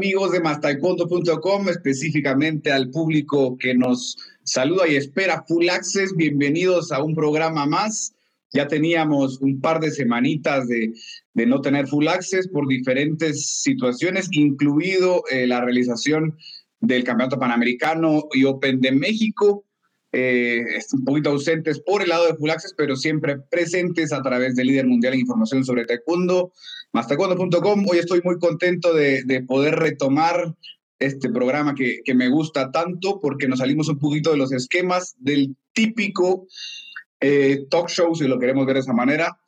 ¿Qué tal amigos de mastaekwondo.com? Específicamente al público que nos saluda y espera Full Access, bienvenidos a un programa más. Ya teníamos un par de semanitas de, de no tener Full Access por diferentes situaciones, incluido eh, la realización del Campeonato Panamericano y Open de México. Eh, un poquito ausentes por el lado de Full Access, pero siempre presentes a través del líder mundial en información sobre taekwondo, mastaekwondo.com. Hoy estoy muy contento de, de poder retomar este programa que, que, me gusta tanto porque nos salimos un poquito de los esquemas del típico eh, talk show, si lo queremos ver de esa manera,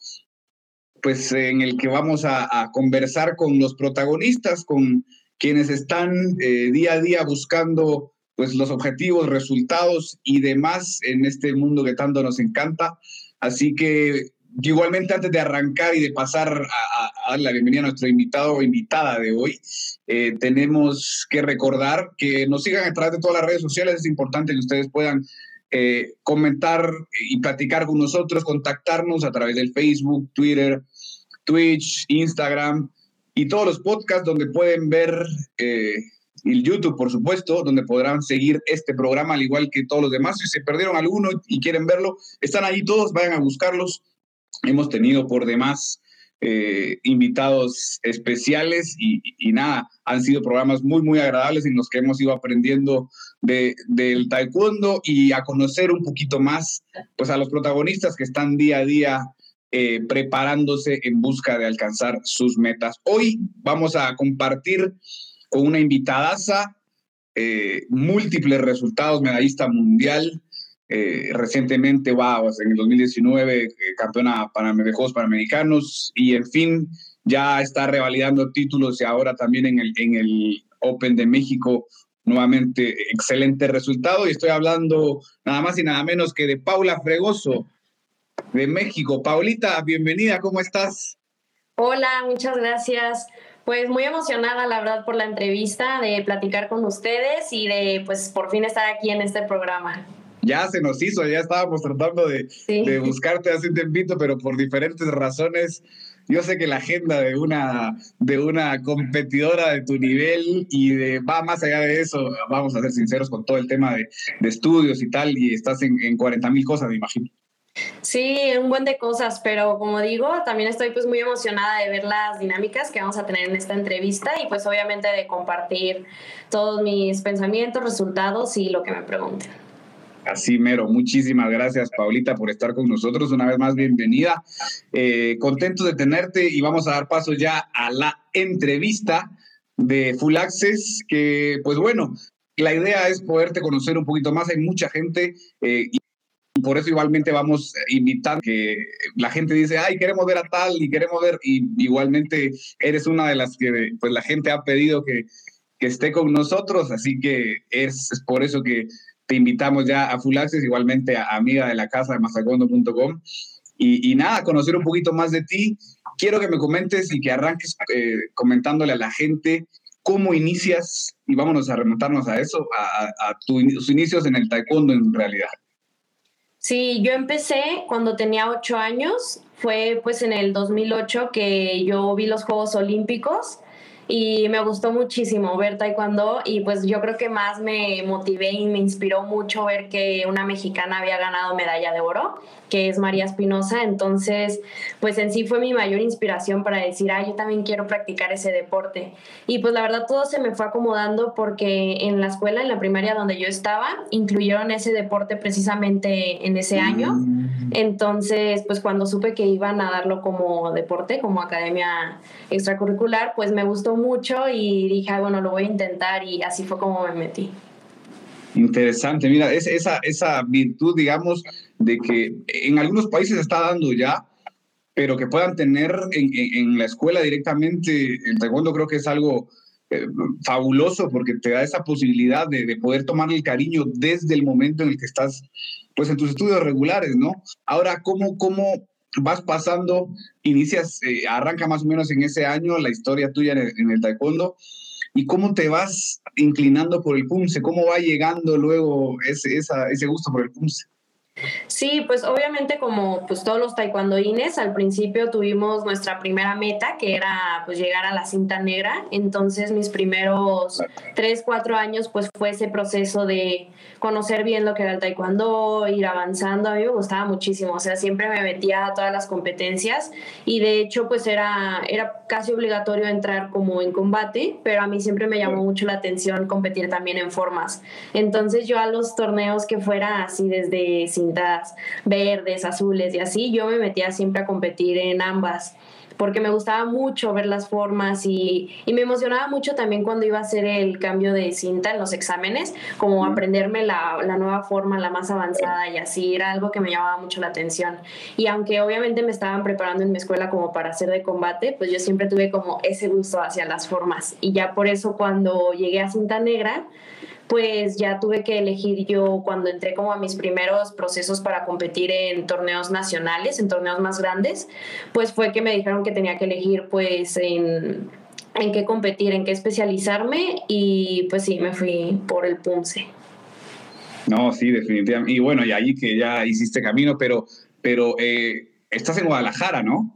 pues en el que vamos a, a conversar con los protagonistas, con quienes están eh, día a día buscando pues los objetivos, resultados y demás en este mundo que tanto nos encanta. Así que igualmente antes de arrancar y de pasar a, dar la bienvenida a nuestro invitado o invitada de hoy, eh, tenemos que recordar que nos sigan a través de todas las redes sociales. Es importante que ustedes puedan eh, comentar y platicar con nosotros, contactarnos a través del Facebook, Twitter, Twitch, Instagram y todos los podcasts donde pueden ver eh, el YouTube, por supuesto, donde podrán seguir este programa, al igual que todos los demás. Si se perdieron alguno y quieren verlo, están ahí todos, vayan a buscarlos. Hemos tenido por demás eh, invitados especiales y, nada, han sido programas muy, muy agradables en los que hemos ido aprendiendo de, del taekwondo y a conocer un poquito más pues a los protagonistas que están día a día eh, preparándose en busca de alcanzar sus metas. Hoy vamos a compartir con una invitadaza, eh, múltiples resultados, medallista mundial, eh, recientemente, wow, en el 2019, eh, campeona para, de Juegos Panamericanos y en fin, ya está revalidando títulos y ahora también en el, en el Open de México, nuevamente excelente resultado. Y estoy hablando nada más y nada menos que de Paula Fregoso de México. Paulita, bienvenida, ¿cómo estás? Hola, muchas gracias. Pues muy emocionada, la verdad, por la entrevista, de platicar con ustedes y de, pues, por fin estar aquí en este programa. Ya se nos hizo, ya estábamos tratando de, sí. de buscarte hace un tiempito, pero por diferentes razones. Yo sé que la agenda de una, de una competidora de tu nivel y de, va más allá de eso, vamos a ser sinceros con todo el tema de, de estudios y tal, y estás en, en 40 mil cosas, me imagino. Sí, un buen de cosas, pero como digo, también estoy pues muy emocionada de ver las dinámicas que vamos a tener en esta entrevista y pues obviamente de compartir todos mis pensamientos, resultados y lo que me pregunten. Así mero, muchísimas gracias Paulita por estar con nosotros, una vez más bienvenida, eh, contento de tenerte y vamos a dar paso ya a la entrevista de Full Access, que pues bueno, la idea es poderte conocer un poquito más, hay mucha gente eh, y por eso igualmente vamos invitando que la gente dice, ay, queremos ver a tal y queremos ver, y igualmente eres una de las que pues la gente ha pedido que, que esté con nosotros, así que es, es, por eso que te invitamos ya a Full Access, igualmente a amiga de la casa de masacondo.com. Y, y, nada, conocer un poquito más de ti. Quiero que me comentes y que arranques eh, comentándole a la gente cómo inicias, y vámonos a remontarnos a eso, a, a tus inicios en el taekwondo en realidad. Sí, yo empecé cuando tenía ocho años, fue pues en el 2008 que yo vi los Juegos Olímpicos y me gustó muchísimo ver taekwondo y pues yo creo que más me motivé y me inspiró mucho ver que una mexicana había ganado medalla de oro, que es María Espinosa, entonces pues en sí fue mi mayor inspiración para decir, ah, yo también quiero practicar ese deporte. Y pues la verdad todo se me fue acomodando porque en la escuela, en la primaria donde yo estaba, incluyeron ese deporte precisamente en ese año. Entonces, pues cuando supe que iban a darlo como deporte, como academia extracurricular, pues me gustó mucho y dije, bueno, lo voy a intentar y así fue como me metí. Interesante, mira, es esa, esa virtud, digamos, de que en algunos países está dando ya, pero que puedan tener en, en, en la escuela directamente el taekwondo creo que es algo eh, fabuloso porque te da esa posibilidad de, de, poder tomar el cariño desde el momento en el que estás pues en tus estudios regulares, ¿no? Ahora, ¿cómo, cómo vas pasando, inicias, eh, arranca más o menos en ese año la historia tuya en el, en el taekwondo? y cómo te vas inclinando por el punce, cómo va llegando luego ese, esa, ese gusto por el punce. Sí, pues obviamente como pues todos los taekwondoines, al principio tuvimos nuestra primera meta que era pues llegar a la cinta negra, entonces mis primeros tres, cuatro años pues fue ese proceso de conocer bien lo que era el taekwondo, ir avanzando, a mí me gustaba muchísimo, o sea, siempre me metía a todas las competencias y de hecho pues era, era casi obligatorio entrar como en combate, pero a mí siempre me llamó mucho la atención competir también en formas, entonces yo a los torneos que fuera así desde cintas verdes, azules y así, yo me metía siempre a competir en ambas porque me gustaba mucho ver las formas y, me emocionaba mucho también cuando iba a hacer el cambio de cinta en los exámenes, como aprenderme la, la, nueva forma, la más avanzada y así, era algo que me llamaba mucho la atención. Y aunque obviamente me estaban preparando en mi escuela como para hacer de combate, pues yo siempre tuve como ese gusto hacia las formas. Y ya por eso cuando llegué a cinta negra, pues ya tuve que elegir yo cuando entré como a mis primeros procesos para competir en torneos nacionales, en torneos más grandes, pues fue que me dijeron que tenía que elegir pues en, en qué competir, en qué especializarme y pues sí, me fui por el PUMSE. No, sí, definitivamente. Y bueno, y ahí que ya hiciste camino, pero, pero eh, estás en Guadalajara, ¿no?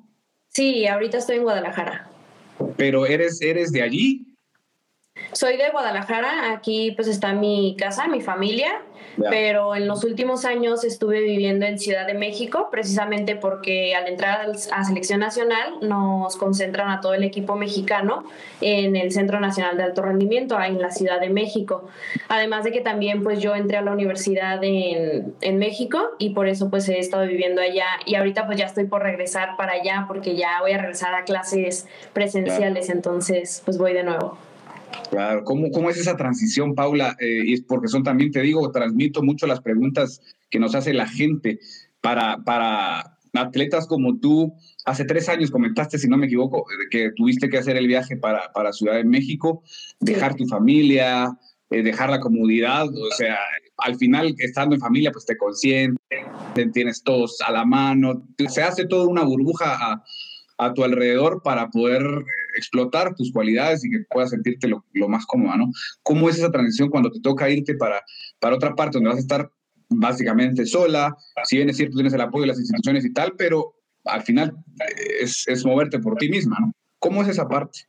Sí, ahorita estoy en Guadalajara. Pero eres, eres de allí. Soy de Guadalajara, aquí pues está mi casa, mi familia, pero en los últimos años estuve viviendo en Ciudad de México, precisamente porque al entrar a selección nacional nos concentran a todo el equipo mexicano en el Centro Nacional de Alto Rendimiento, ahí en la Ciudad de México. Además de que también pues yo entré a la universidad en, en México y por eso pues he estado viviendo allá y ahorita pues ya estoy por regresar para allá porque ya voy a regresar a clases presenciales, entonces pues voy de nuevo. Claro, ¿cómo, cómo es esa transición, Paula? Eh, y es porque son también, te digo, transmito mucho las preguntas que nos hace la gente para, para atletas como tú. Hace tres años comentaste, si no me equivoco, que tuviste que hacer el viaje para, para Ciudad de México, dejar tu familia, eh, dejar la comodidad, o sea, al final estando en familia, pues te consientes, tienes todos a la mano, se hace toda una burbuja a, a tu alrededor para poder explotar tus cualidades y que puedas sentirte lo, más cómoda, ¿no? ¿Cómo es esa transición cuando te toca irte para, para otra parte donde vas a estar básicamente sola? Si bien es cierto, tienes el apoyo de las instituciones y tal, pero al final es, es moverte por ti misma, ¿no? ¿Cómo es esa parte?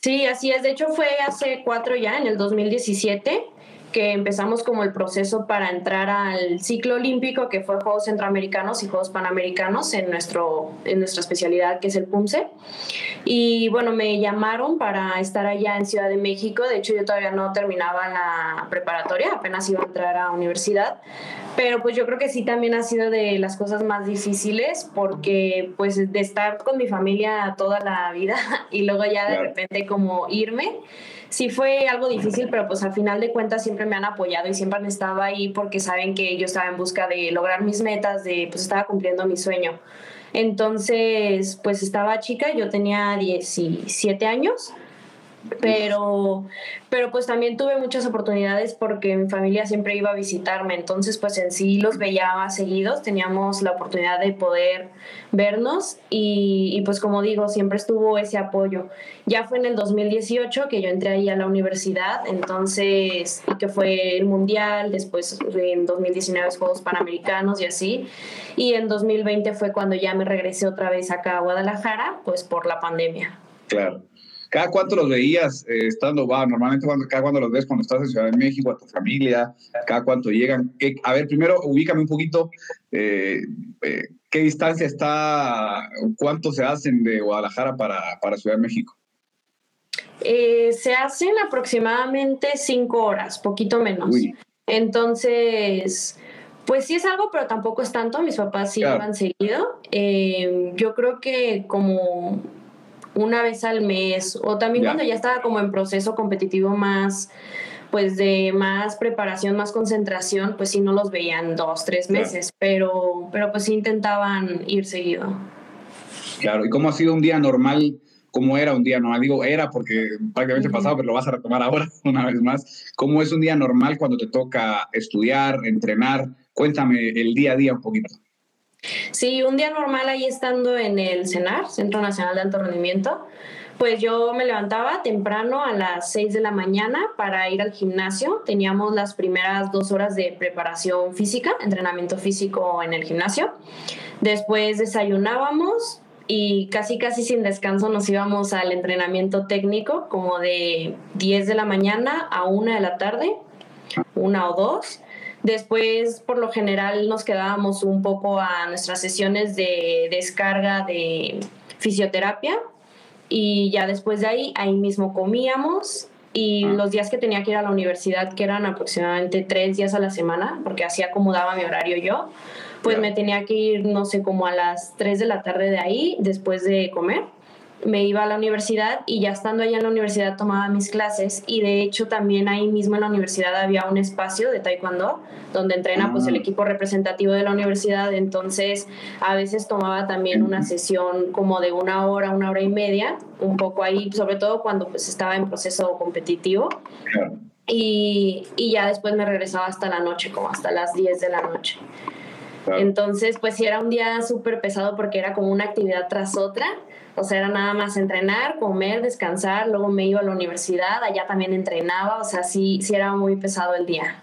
Sí, así es. De hecho, fue hace cuatro ya, en el 2017 que empezamos como el proceso para entrar al ciclo olímpico, que fue Juegos Centroamericanos y Juegos Panamericanos en, nuestro, en nuestra especialidad, que es el PUMSE. Y bueno, me llamaron para estar allá en Ciudad de México. De hecho, yo todavía no terminaba la preparatoria, apenas iba a entrar a universidad. Pero pues yo creo que sí también ha sido de las cosas más difíciles porque pues de estar con mi familia toda la vida y luego ya de repente como irme sí fue algo difícil, pero pues al final de cuentas siempre me han apoyado y siempre han estado ahí porque saben que yo estaba en busca de lograr mis metas, de pues estaba cumpliendo mi sueño. Entonces, pues estaba chica, yo tenía 17 años pero, pero pues también tuve muchas oportunidades porque mi familia siempre iba a visitarme, entonces pues en sí los veía seguidos, teníamos la oportunidad de poder vernos y, y, pues como digo, siempre estuvo ese apoyo. Ya fue en el 2018 que yo entré ahí a la universidad, entonces, que fue el Mundial, después en 2019 Juegos Panamericanos y así, y en 2020 fue cuando ya me regresé otra vez acá a Guadalajara, pues por la pandemia. Claro. ¿Cada cuánto los veías eh, estando, va, normalmente cuando, cada cuando los ves cuando estás en Ciudad de México, a tu familia, cada cuánto llegan? a ver, primero ubícame un poquito, eh, eh, ¿qué distancia está, cuánto se hacen de Guadalajara para, para Ciudad de México? se hacen aproximadamente cinco horas, poquito menos. Entonces, pues sí es algo, pero tampoco es tanto. Mis papás sí claro. seguido. yo creo que como una vez al mes o también cuando ya estaba como en proceso competitivo más pues de más preparación, más concentración, pues sí no los veían dos, tres meses, pero, pero pues sí intentaban ir seguido. Claro, ¿y cómo ha sido un día normal? ¿Cómo era un día normal? Digo, era porque prácticamente pasado, pero lo vas a retomar ahora una vez más. ¿Cómo es un día normal cuando te toca estudiar, entrenar? Cuéntame el día a día un poquito. Sí, un día normal ahí estando en el CENAR, Centro Nacional de Alto Rendimiento, Pues yo me levantaba temprano a las 6 de la mañana para ir al gimnasio. Teníamos las primeras dos horas de preparación física, entrenamiento físico en el gimnasio. Después desayunábamos y casi casi sin descanso nos íbamos al entrenamiento técnico como de 10 de la mañana a 1 de la tarde, una o dos. Después, por lo general, nos quedábamos un poco a nuestras sesiones de descarga de fisioterapia y ya después de ahí, ahí mismo comíamos y ah. los días que tenía que ir a la universidad, que eran aproximadamente tres días a la semana, porque así acomodaba mi horario yo, pues me tenía que ir, no sé, como a las 3 de la tarde de ahí, después de comer me iba a la universidad y ya estando allá en la universidad tomaba mis clases y de hecho también ahí mismo en la universidad había un espacio de taekwondo donde entrena pues el ah. equipo representativo de la universidad. Entonces a veces tomaba también una sesión como de una hora, una hora y media un poco ahí sobre todo cuando pues estaba en proceso competitivo. Y, y ya después me regresaba hasta la noche como hasta las 10 de la noche. Entonces pues sí era un día súper pesado porque era como una actividad tras otra o sea, era nada más entrenar, comer, descansar, luego me iba a la universidad, allá también entrenaba, o sea, sí, sí era muy pesado el día.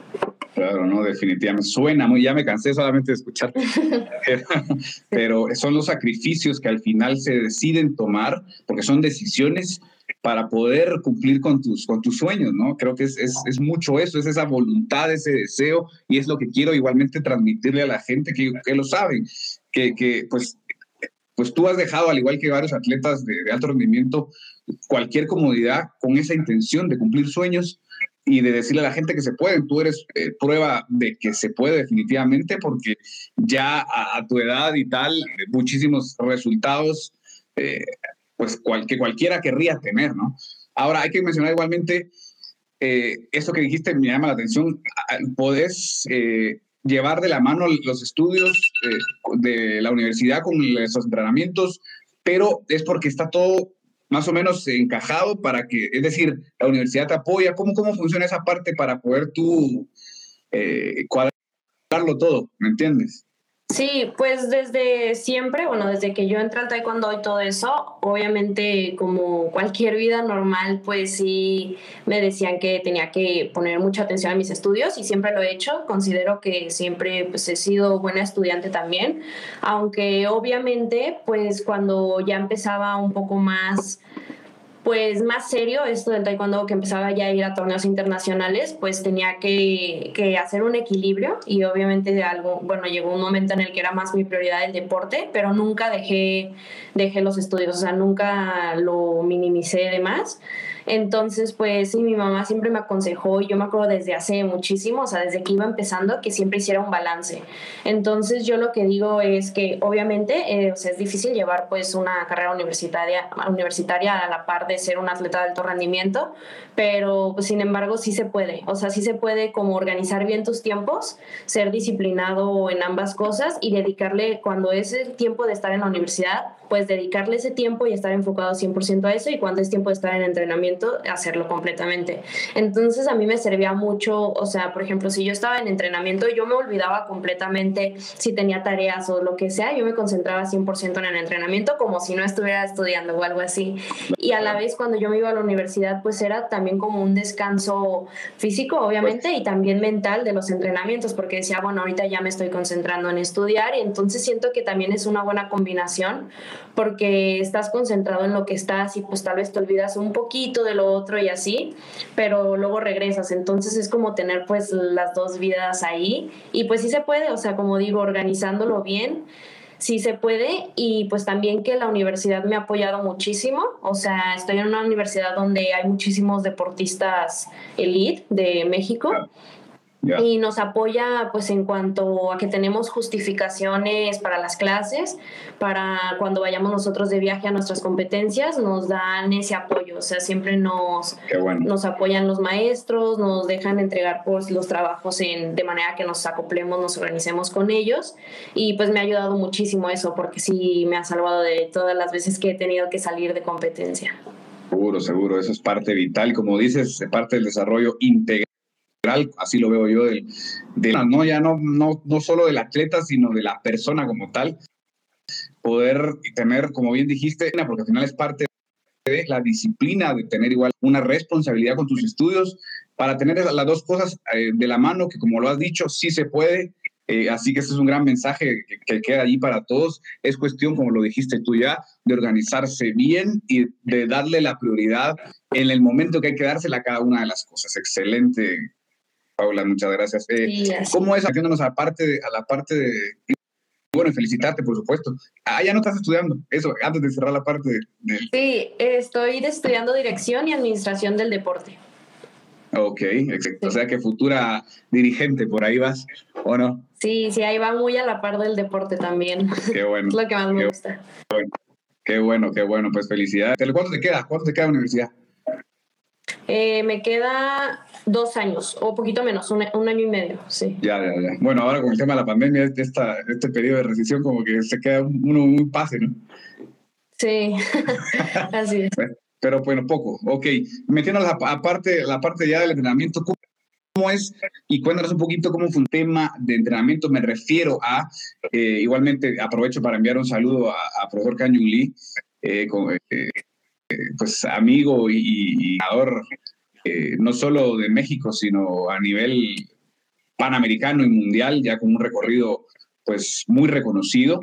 Claro, no, definitivamente. Suena muy, ya me cansé solamente de escuchar. Pero son los sacrificios que al final se deciden tomar, porque son decisiones para poder cumplir con tus, con tus sueños, ¿no? Creo que es, es, es, mucho eso, es esa voluntad, ese deseo, y es lo que quiero igualmente transmitirle a la gente que, que lo saben, que, que pues pues tú has dejado, al igual que varios atletas de, alto rendimiento, cualquier comodidad con esa intención de cumplir sueños y de decirle a la gente que se puede. Tú eres eh, prueba de que se puede definitivamente porque ya a, tu edad y tal, muchísimos resultados, eh, pues que cualquiera querría tener, ¿no? Ahora hay que mencionar igualmente eh, esto que dijiste me llama la atención. Podés llevar de la mano los estudios eh, de la universidad con esos entrenamientos, pero es porque está todo más o menos encajado para que, es decir, la universidad te apoya. ¿Cómo, cómo funciona esa parte para poder tú eh, cuadrarlo todo? ¿Me entiendes? Sí, pues desde siempre, bueno, desde que yo entré al taekwondo y todo eso, obviamente como cualquier vida normal, pues sí me decían que tenía que poner mucha atención a mis estudios y siempre lo he hecho. Considero que siempre pues he sido buena estudiante también, aunque obviamente pues cuando ya empezaba un poco más pues más serio esto del taekwondo que empezaba ya a ir a torneos internacionales, pues tenía que, que, hacer un equilibrio y obviamente de algo, bueno, llegó un momento en el que era más mi prioridad el deporte, pero nunca dejé, dejé los estudios, o sea, nunca lo minimicé de más. Entonces, pues sí, mi mamá siempre me aconsejó, y yo me acuerdo desde hace muchísimo, o sea, desde que iba empezando, que siempre hiciera un balance. Entonces, yo lo que digo es que obviamente, eh, o sea, es difícil llevar pues una carrera universitaria, universitaria a la par de ser un atleta de alto rendimiento, pero pues, sin embargo sí se puede, o sea, sí se puede como organizar bien tus tiempos, ser disciplinado en ambas cosas y dedicarle cuando es el tiempo de estar en la universidad, pues dedicarle ese tiempo y estar enfocado 100% a eso y cuando es tiempo de estar en entrenamiento, hacerlo completamente. Entonces a mí me servía mucho, o sea, por ejemplo, si yo estaba en entrenamiento, yo me olvidaba completamente si tenía tareas o lo que sea, yo me concentraba 100% en el entrenamiento como si no estuviera estudiando o algo así. Y a la vez cuando yo me iba a la universidad, pues era también como un descanso físico, obviamente, y también mental de los entrenamientos, porque decía, bueno, ahorita ya me estoy concentrando en estudiar y entonces siento que también es una buena combinación porque estás concentrado en lo que estás y pues tal vez te olvidas un poquito de lo otro y así, pero luego regresas. Entonces es como tener pues las dos vidas ahí y pues sí se puede, o sea, como digo, organizándolo bien sí se puede y pues también que la universidad me ha apoyado muchísimo, o sea, estoy en una universidad donde hay muchísimos deportistas elite de México. Y nos apoya pues en cuanto a que tenemos justificaciones para las clases, para cuando vayamos nosotros de viaje a nuestras competencias, nos dan ese apoyo, o sea, siempre nos, nos apoyan los maestros, nos dejan entregar pues, los trabajos en, de manera que nos acoplemos, nos organicemos con ellos. Y pues me ha ayudado muchísimo eso porque sí me ha salvado de todas las veces que he tenido que salir de competencia. Seguro, seguro, eso es parte vital, como dices, parte del desarrollo integral así lo veo yo, de, no, ya no, no, no solo del atleta, sino de la persona como tal, poder tener, como bien dijiste, porque al final es parte de la disciplina, de tener igual una responsabilidad con tus estudios, para tener las dos cosas eh, de la mano, que como lo has dicho, sí se puede. Eh, así que este es un gran mensaje que, que, queda allí para todos. Es cuestión, como lo dijiste tú ya, de organizarse bien y de darle la prioridad en el momento que hay que dársela a cada una de las cosas. Excelente, Paula, muchas gracias. Eh, ¿Cómo es, haciéndonos a, parte a la parte de... Bueno, felicitarte, por supuesto. Ah, ya no estás estudiando, eso, antes de cerrar la parte de... Sí, estoy estudiando dirección y administración del deporte. Ok, exacto. O sea que futura dirigente, por ahí vas, ¿o no? Sí, sí, ahí va muy a la par del deporte también. Qué bueno. es lo que más me gusta. Bueno. Qué bueno, qué bueno, pues felicidades. ¿Cuánto te queda? ¿Cuánto te queda la universidad? Eh, me queda dos años, o poquito menos, un, año y medio, sí. Ya, ya, ya. Bueno, ahora con el tema de la pandemia, este, esta, este periodo de recesión, como que se queda uno muy pase, ¿no? Sí, así es. Pero bueno, poco. Ok, metiéndonos a, parte, la parte ya del entrenamiento, ¿cómo es? Y cuéntanos un poquito cómo fue un tema de entrenamiento. Me refiero a, eh, igualmente aprovecho para enviar un saludo a, profesor Kanyun Lee, eh, eh, pues amigo y, jugador no solo de México, sino a nivel panamericano y mundial, ya con un recorrido pues muy reconocido.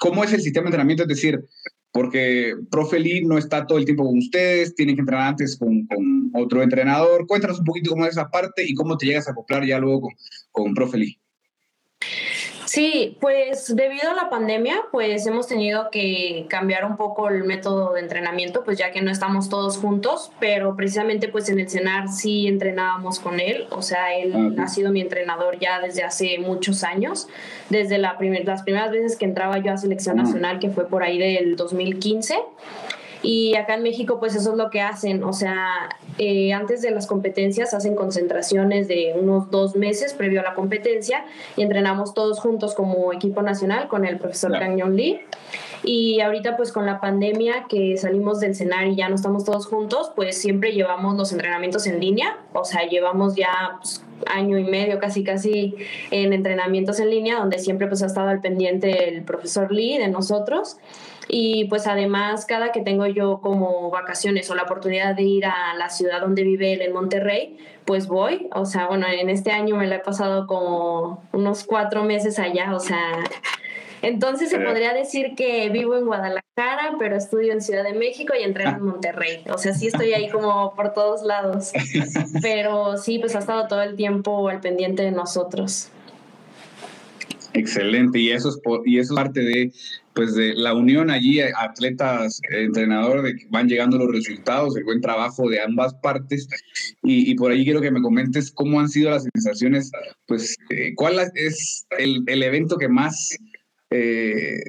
¿Cómo es el sistema de entrenamiento? Es decir, porque Profe Lee no está todo el tiempo con ustedes, tienen que entrenar antes con, con, otro entrenador. Cuéntanos un poquito cómo es esa parte y cómo te llegas a acoplar ya luego con, con Profe Lee. Sí, pues debido a la pandemia, pues hemos tenido que cambiar un poco el método de entrenamiento, pues ya que no estamos todos juntos, pero precisamente pues en el cenar sí entrenábamos con él, o sea, él ah, ha sido mi entrenador ya desde hace muchos años, desde la primer, las primeras veces que entraba yo a selección nacional, que fue por ahí del 2015. Y acá en México, pues eso es lo que hacen. O sea, eh, antes de las competencias hacen concentraciones de unos dos meses previo a la competencia y entrenamos todos juntos como equipo nacional con el profesor Kang Lee. Y ahorita pues con la pandemia que salimos del cenar y ya no estamos todos juntos, pues siempre llevamos los entrenamientos en línea, o sea, llevamos ya pues, año y medio casi casi en entrenamientos en línea, donde siempre pues ha estado al pendiente el profesor Lee de nosotros. Y pues además, cada que tengo yo como vacaciones o la oportunidad de ir a la ciudad donde vive él, en Monterrey, pues voy. O sea, bueno, en este año me la he pasado como unos cuatro meses allá, o sea... Entonces se podría decir que vivo en Guadalajara, pero estudio en Ciudad de México y entreno en Monterrey. O sea, sí estoy ahí como por todos lados. Pero sí, pues ha estado todo el tiempo al pendiente de nosotros. Excelente, y eso es, y eso es parte de pues de la unión allí, atletas, entrenador, de que van llegando los resultados, el buen trabajo de ambas partes. Y, por ahí quiero que me comentes cómo han sido las sensaciones, pues, eh, cuál es el, el, evento que más eh,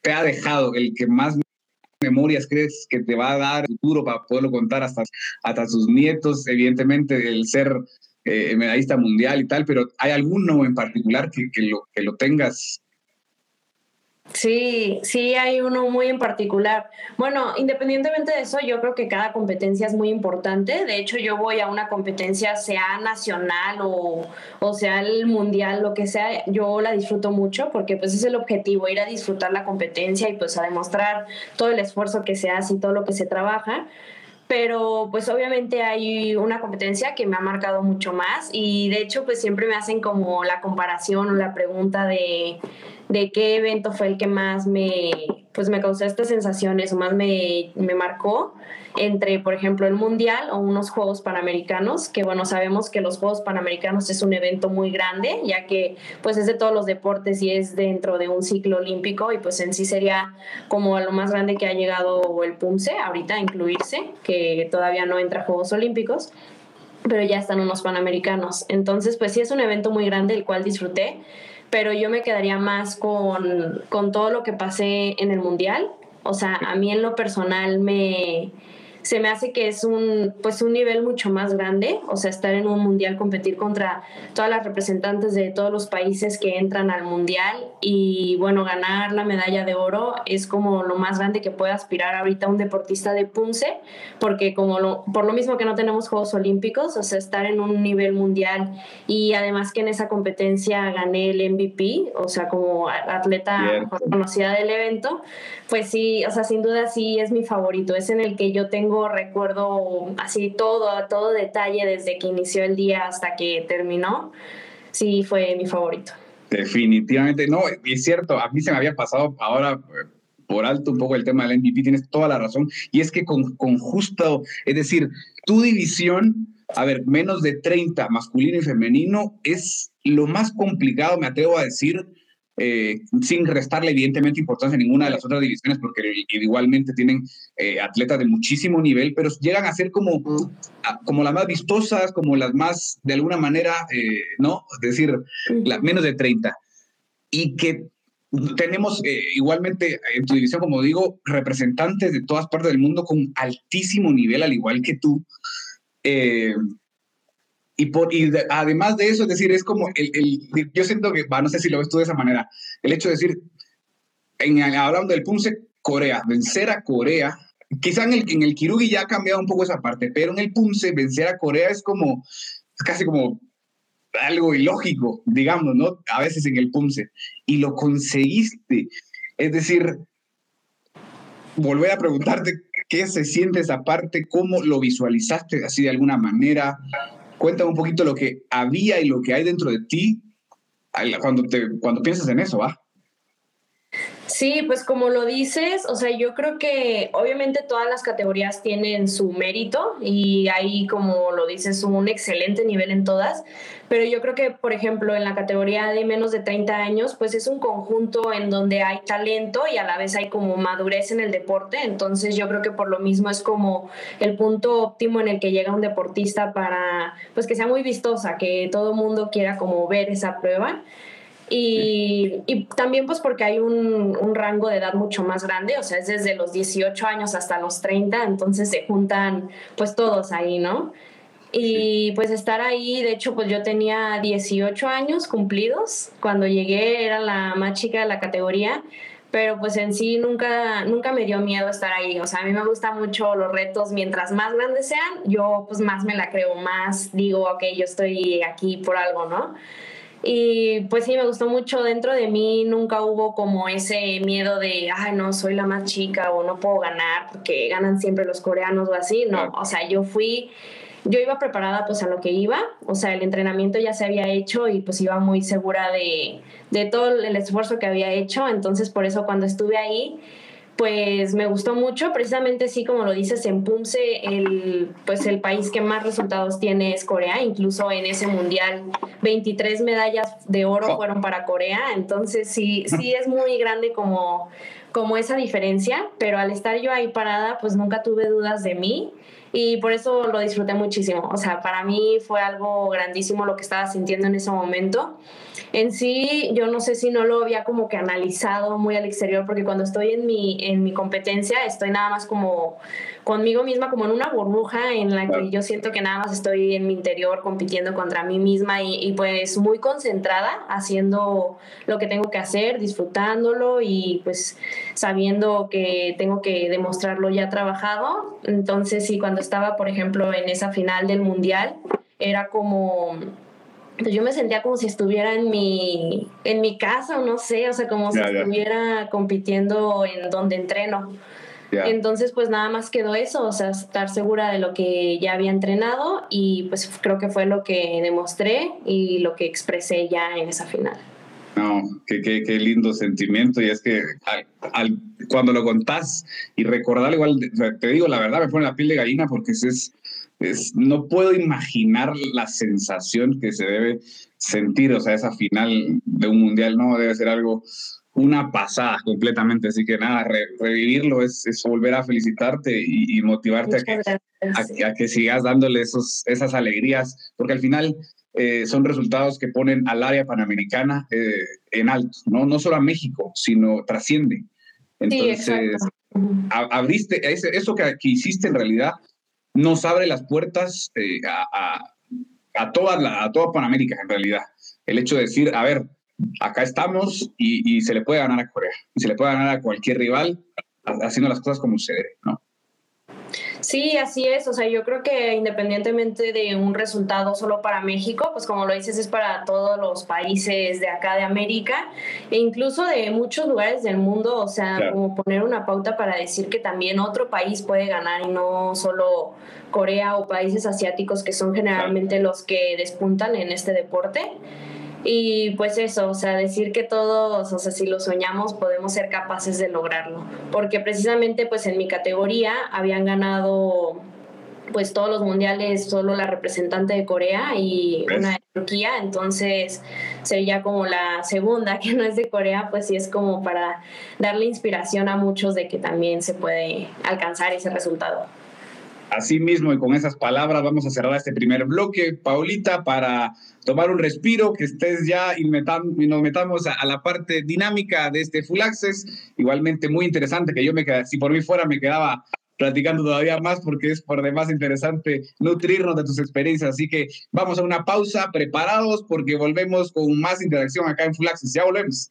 te ha dejado, el que más memorias crees que te va a dar futuro para poderlo contar hasta, hasta sus nietos, evidentemente, el ser eh, medallista mundial y tal, pero ¿hay alguno en particular que, que, lo, que lo tengas Sí, sí, hay uno muy en particular. Bueno, independientemente de eso, yo creo que cada competencia es muy importante. De hecho, yo voy a una competencia, sea nacional o, o sea el mundial, lo que sea, yo la disfruto mucho porque pues es el objetivo, ir a disfrutar la competencia y pues a demostrar todo el esfuerzo que se hace y todo lo que se trabaja pero pues obviamente hay una competencia que me ha marcado mucho más y de hecho pues siempre me hacen como la comparación o la pregunta de, de qué evento fue el que más me, pues me causó estas sensaciones o más me, me marcó entre, por ejemplo, el Mundial o unos Juegos Panamericanos, que bueno, sabemos que los Juegos Panamericanos es un evento muy grande, ya que pues es de todos los deportes y es dentro de un ciclo olímpico y pues en sí sería como lo más grande que ha llegado el PUMSE ahorita a incluirse, que todavía no entra a Juegos Olímpicos pero ya están unos panamericanos. Entonces, pues sí es un evento muy grande, el cual disfruté, pero yo me quedaría más con, con todo lo que pasé en el Mundial. O sea, a mí en lo personal me, se me hace que es un, pues un nivel mucho más grande, o sea, estar en un mundial, competir contra todas las representantes de todos los países que entran al mundial y bueno, ganar la medalla de oro es como lo más grande que puede aspirar ahorita un deportista de Punce, porque como lo, por lo mismo que no tenemos Juegos Olímpicos, o sea, estar en un nivel mundial y además que en esa competencia gané el MVP, o sea, como atleta conocida del evento, pues sí, o sea, sin duda sí es mi favorito, es en el que yo tengo recuerdo así todo, todo detalle desde que inició el día hasta que terminó. Sí, fue mi favorito. Definitivamente, no, es cierto, a mí se me había pasado ahora eh, por alto un poco el tema del MVP, tienes toda la razón, y es que con, con justo, es decir, tu división, a ver, menos de 30 masculino y femenino, es lo más complicado, me atrevo a decir, eh, sin restarle evidentemente importancia a ninguna de las otras divisiones, porque igualmente tienen eh, atletas de muchísimo nivel, pero llegan a ser como, como las más vistosas, como las más, de alguna manera, eh, ¿no? Es decir, la, menos de 30. Y que tenemos igualmente en tu división, como digo, representantes de todas partes del mundo con altísimo nivel, al igual que tú. Y, por, y además de eso, es decir, es como el, el, yo siento que, no sé si lo ves tú de esa manera, el hecho de decir, en, hablando del Punce, Corea, vencer a Corea, quizá en el, en el Kirugi ya ha cambiado un poco esa parte, pero en el Punce vencer a Corea es como, es casi como algo ilógico, digamos, ¿no? A veces en el Punce. Y lo conseguiste. Es decir, volver a preguntarte qué se siente esa parte, cómo lo visualizaste así de alguna manera, cuéntame un poquito lo que había y lo que hay dentro de ti cuando, te, cuando piensas en eso, ¿va? Sí, pues como lo dices, o sea, yo creo que obviamente todas las categorías tienen su mérito y hay, como lo dices, un excelente nivel en todas, pero yo creo que, por ejemplo, en la categoría de menos de 30 años, pues es un conjunto en donde hay talento y a la vez hay como madurez en el deporte, entonces yo creo que por lo mismo es como el punto óptimo en el que llega un deportista para, pues que sea muy vistosa, que todo mundo quiera como ver esa prueba. Y, y, también pues porque hay un, un, rango de edad mucho más grande, o sea, es desde los 18 años hasta los 30, entonces se juntan pues todos ahí, ¿no? Y pues estar ahí, de hecho pues yo tenía 18 años cumplidos, cuando llegué era la más chica de la categoría, pero pues en sí nunca, nunca me dio miedo estar ahí, o sea, a mí me gustan mucho los retos, mientras más grandes sean, yo pues más me la creo, más digo, ok, yo estoy aquí por algo, ¿no? Y pues sí, me gustó mucho. Dentro de mí nunca hubo como ese miedo de, ay, no, soy la más chica o no puedo ganar porque ganan siempre los coreanos o así. No, o sea, yo fui, yo iba preparada pues a lo que iba. O sea, el entrenamiento ya se había hecho y pues iba muy segura de, de todo el esfuerzo que había hecho. Entonces, por eso cuando estuve ahí, pues me gustó mucho, precisamente sí como lo dices en Punce, el, pues el país que más resultados tiene es Corea, incluso en ese mundial 23 medallas de oro oh. fueron para Corea, entonces sí, sí es muy grande como, como esa diferencia, pero al estar yo ahí parada pues nunca tuve dudas de mí y por eso lo disfruté muchísimo, o sea, para mí fue algo grandísimo lo que estaba sintiendo en ese momento. En sí, yo no sé si no lo había como que analizado muy al exterior, porque cuando estoy en mi, en mi competencia, estoy nada más como conmigo misma, como en una burbuja en la que yo siento que nada más estoy en mi interior compitiendo contra mí misma y, y pues muy concentrada haciendo lo que tengo que hacer, disfrutándolo y pues sabiendo que tengo que demostrarlo ya trabajado. Entonces, sí, cuando estaba, por ejemplo, en esa final del mundial, era como pues yo me sentía como si estuviera en mi, en mi casa, o no sé, o sea, como si estuviera compitiendo en donde entreno. Entonces, pues nada más quedó eso, o sea, estar segura de lo que ya había entrenado y pues creo que fue lo que demostré y lo que expresé ya en esa final. No, qué, qué, qué lindo sentimiento. Y es que al, cuando lo contás y recordar igual, te digo la verdad, me pone la piel de gallina porque es, no puedo imaginar la sensación que se debe sentir, o sea, esa final de un mundial, no, debe ser algo, una pasada completamente, así que nada, revivirlo es, es, volver a felicitarte y, motivarte a que, a, que, sigas dándole esos, esas alegrías, porque al final eh, son resultados que ponen al área panamericana eh, en alto, ¿no? no solo a México, sino trasciende. Entonces, abriste, eso que, hiciste en realidad nos abre las puertas eh, a, a, toda la, a toda Panamérica en realidad. El hecho de decir, a ver, acá estamos y, y, se le puede ganar a Corea, y se le puede ganar a cualquier rival haciendo las cosas como se debe, ¿no? Sí, así es. O sea, yo creo que independientemente de un resultado solo para México, pues como lo dices, es para todos los países de acá de América e incluso de muchos lugares del mundo. O sea, como poner una pauta para decir que también otro país puede ganar y no solo Corea o países asiáticos que son generalmente los que despuntan en este deporte. Y pues eso, o sea, decir que todos, o sea, si lo soñamos, podemos ser capaces de lograrlo. Porque precisamente, pues en mi categoría habían ganado pues todos los mundiales solo la representante de Corea y una de Turquía, entonces sería como la segunda que no es de Corea, pues sí es como para darle inspiración a muchos de que también se puede alcanzar ese resultado. Así mismo y con esas palabras vamos a cerrar este primer bloque, Paulita, para tomar un respiro, que estés ya y, nos metamos a, la parte dinámica de este Full Access. Igualmente muy interesante, que yo me quedé, si por mí fuera me quedaba platicando todavía más porque es por demás interesante nutrirnos de tus experiencias. Así que vamos a una pausa, preparados porque volvemos con más interacción acá en Full Access. Ya volvemos.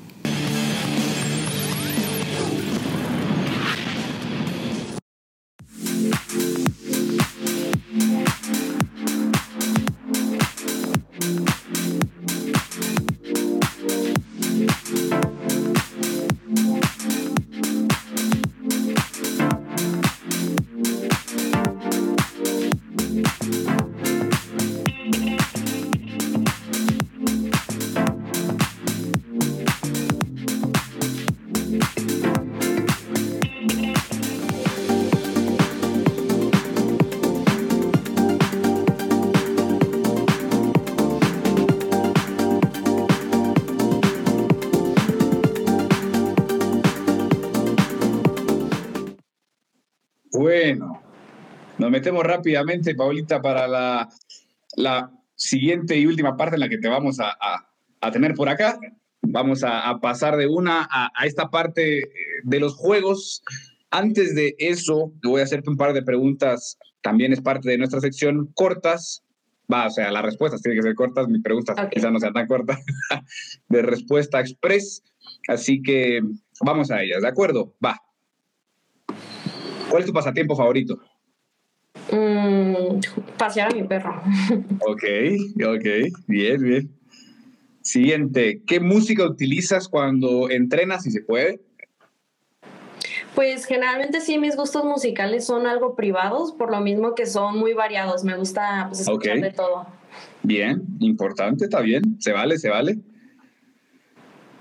Metemos rápidamente, Paulita, para la, la siguiente y última parte en la que te vamos a, a, tener por acá. Vamos a, pasar de una a, esta parte eh, de los juegos. Antes de eso, voy a hacerte un par de preguntas. También es parte de nuestra sección cortas. Va, o sea, las respuestas tienen que ser cortas. Mis preguntas quizás no sean tan cortas. de respuesta express. Así que vamos a ellas, ¿de acuerdo? Va. ¿Cuál es tu pasatiempo favorito? Mm, pasear a mi perro. Ok, ok, bien, bien. Siguiente, ¿qué música utilizas cuando entrenas, si se puede? Pues generalmente sí, mis gustos musicales son algo privados, por lo mismo que son muy variados. Me gusta pues, escuchar de todo. Bien, importante, está bien, se vale, se vale.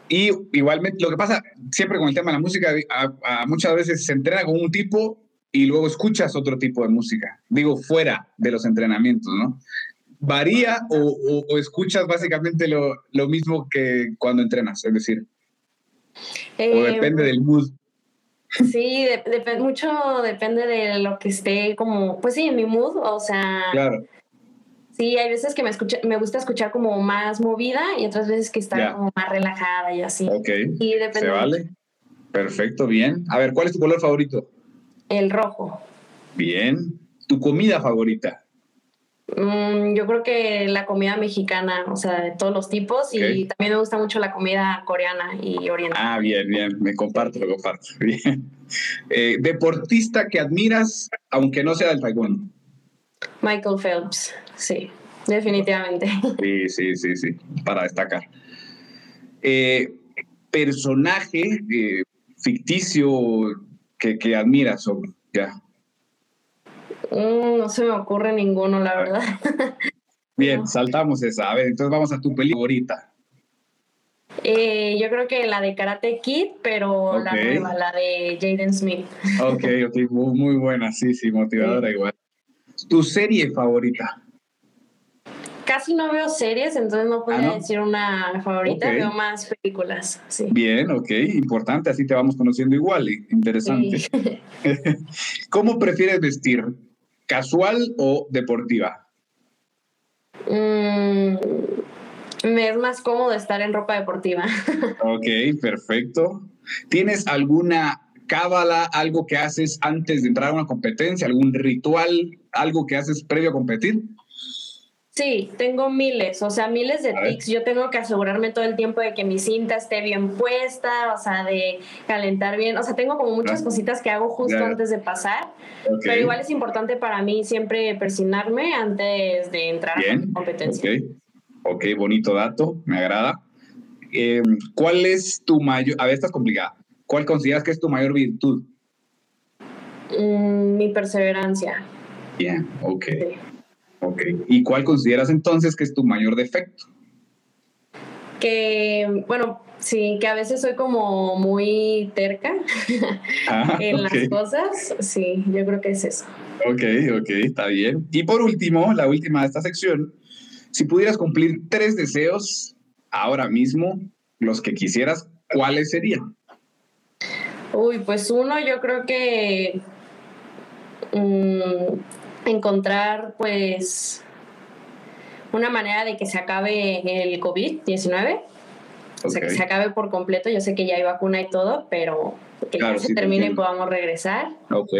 Y igualmente, lo que pasa siempre con el tema de la música, muchas veces se entrena con un tipo y luego escuchas otro tipo de música, digo, fuera de los entrenamientos, ¿no? ¿Varía o, escuchas básicamente lo, lo, mismo que cuando entrenas? Es decir, o eh, depende del mood. Sí, mucho depende de lo que esté como, pues sí, en mi mood, o sea... Claro. Sí, hay veces que me, escucha, me gusta escuchar como más movida y otras veces que está como más relajada y así. Ok. Se vale. Perfecto, bien. A ver, ¿cuál es tu color favorito? El rojo. Bien. ¿Tu comida favorita? Mm, yo creo que la comida mexicana, o sea, de todos los tipos, y también me gusta mucho la comida coreana y oriental. Ah, bien, bien, me comparto, lo comparto. Bien. Eh, deportista que admiras, aunque no sea del taekwondo. Michael Phelps, sí, definitivamente. Sí, sí, sí, sí, para destacar. Eh, personaje eh, ficticio que, que admiras o ya? Mm, no se me ocurre ninguno, la verdad. Bien, saltamos esa. A ver, entonces vamos a tu película favorita. Eh, yo creo que la de Karate Kid, pero la nueva, la de Jaden Smith. Ok, ok, muy, buena, sí, sí, motivadora igual. ¿Tu serie favorita? Casi no veo series, entonces no podría decir una favorita, veo más películas. Sí. Bien, ok, importante, así te vamos conociendo igual, interesante. ¿Cómo prefieres vestir? ¿Casual o deportiva? Mm, me es más cómodo estar en ropa deportiva. ok, perfecto. ¿Tienes alguna cábala, algo que haces antes de entrar a una competencia, algún ritual, algo que haces previo a competir? Sí, tengo miles, o sea, miles de tics. Yo tengo que asegurarme todo el tiempo de que mi cinta esté bien puesta, o sea, de calentar bien. O sea, tengo como muchas cositas que hago justo antes de pasar. Pero igual es importante para mí siempre persignarme antes de entrar a la competencia. Ok, bonito dato, me agrada. Em, ¿Cuál es tu mayor, a ver, esta es complicada. ¿Cuál consideras que es tu mayor virtud? Mm, mi perseverancia. Bien, ok. Ok. ¿Y cuál consideras entonces que es tu mayor defecto? Que, bueno, sí, que a veces soy como muy terca ah, en las cosas. Sí, yo creo que es eso. Ok, ok, está bien. Y por último, la última de esta sección, si pudieras cumplir tres deseos ahora mismo, los que quisieras, ¿cuáles serían? Uy, pues uno, yo creo que mm, encontrar pues una manera de que se acabe el COVID-19. O sea, que se acabe por completo. Yo sé que ya hay vacuna y todo, pero que ya se termine y podamos regresar. Ok,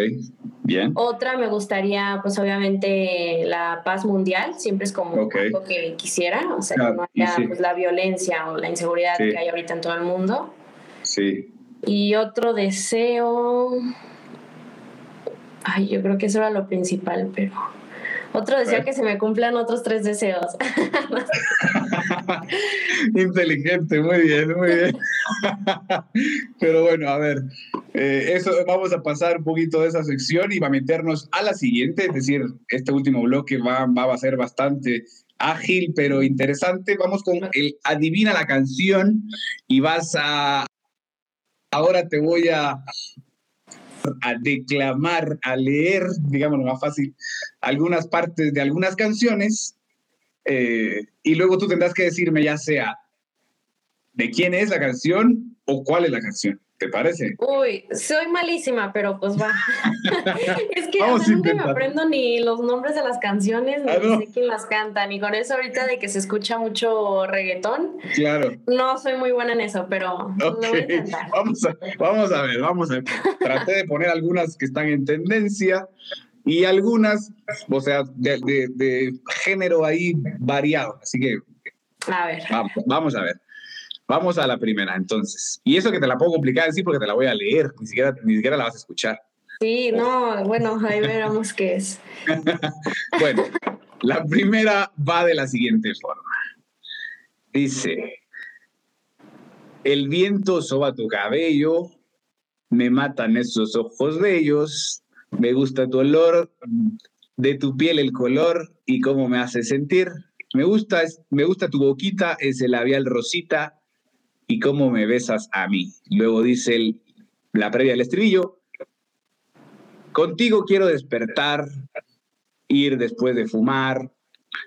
bien. Otra me gustaría, pues obviamente, la paz mundial. Siempre es como algo que quisiera. O sea, que no haya pues, la violencia o la inseguridad que hay ahorita en todo el mundo. Sí. Y otro deseo... Ay, yo creo que eso era lo principal, pero otro deseo que se me cumplan otros tres deseos. Inteligente, muy bien, muy bien. pero bueno, a ver, eh, eso vamos a pasar un poquito de esa sección y va a meternos a la siguiente, es decir, este último bloque va, va a ser bastante ágil pero interesante. Vamos con el adivina la canción y vas a ahora te voy a a declamar, a leer, digamos más fácil, algunas partes de algunas canciones eh, y luego tú tendrás que decirme ya sea de quién es la canción o cuál es la canción. ¿Te parece? Uy, soy malísima, pero pues va. es que nunca me aprendo ni los nombres de las canciones, ni ah, sé quién las canta, ni con eso ahorita de que se escucha mucho reggaetón. Claro. No soy muy buena en eso, pero lo voy a intentar. Vamos a, vamos a ver, vamos a ver. Traté de poner algunas que están en tendencia y algunas, o sea, de, de género ahí variado. Así que. A ver. Vamos, vamos a ver. Vamos a la primera, entonces. Y eso que te la puedo complicar decir porque te la voy a leer, ni siquiera, ni siquiera la vas a escuchar. Sí, no, bueno, ahí veremos qué es. bueno, la primera va de la siguiente forma. Dice, el viento soba tu cabello, me matan esos ojos bellos, me gusta tu olor, de tu piel el color y cómo me hace sentir. Me gusta, me gusta tu boquita, ese labial rosita, y cómo me besas a mí. Luego dice el, la previa del estribillo, contigo quiero despertar, ir después de fumar,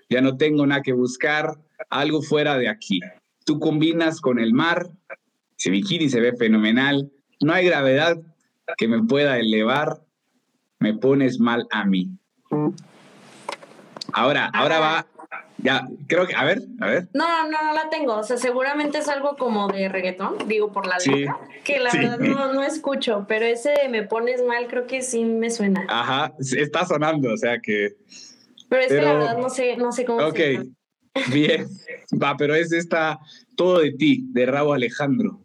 ya no tengo nada que buscar, algo fuera de aquí. Tú combinas con el mar, ese bikini se ve fenomenal, no hay gravedad que me pueda elevar, me pones mal a mí. Ahora, ahora va ya, creo que, a ver, a ver. No, no, no la tengo. O sea, seguramente es algo como de reggaetón, digo por la letra, que la verdad no, no, escucho, pero ese de me pones mal creo que sí me suena. Ajá, está sonando, o sea que. Pero es que la verdad no sé, no sé cómo. Ok, bien. Va, pero es esta Todo de ti, de Rabo Alejandro.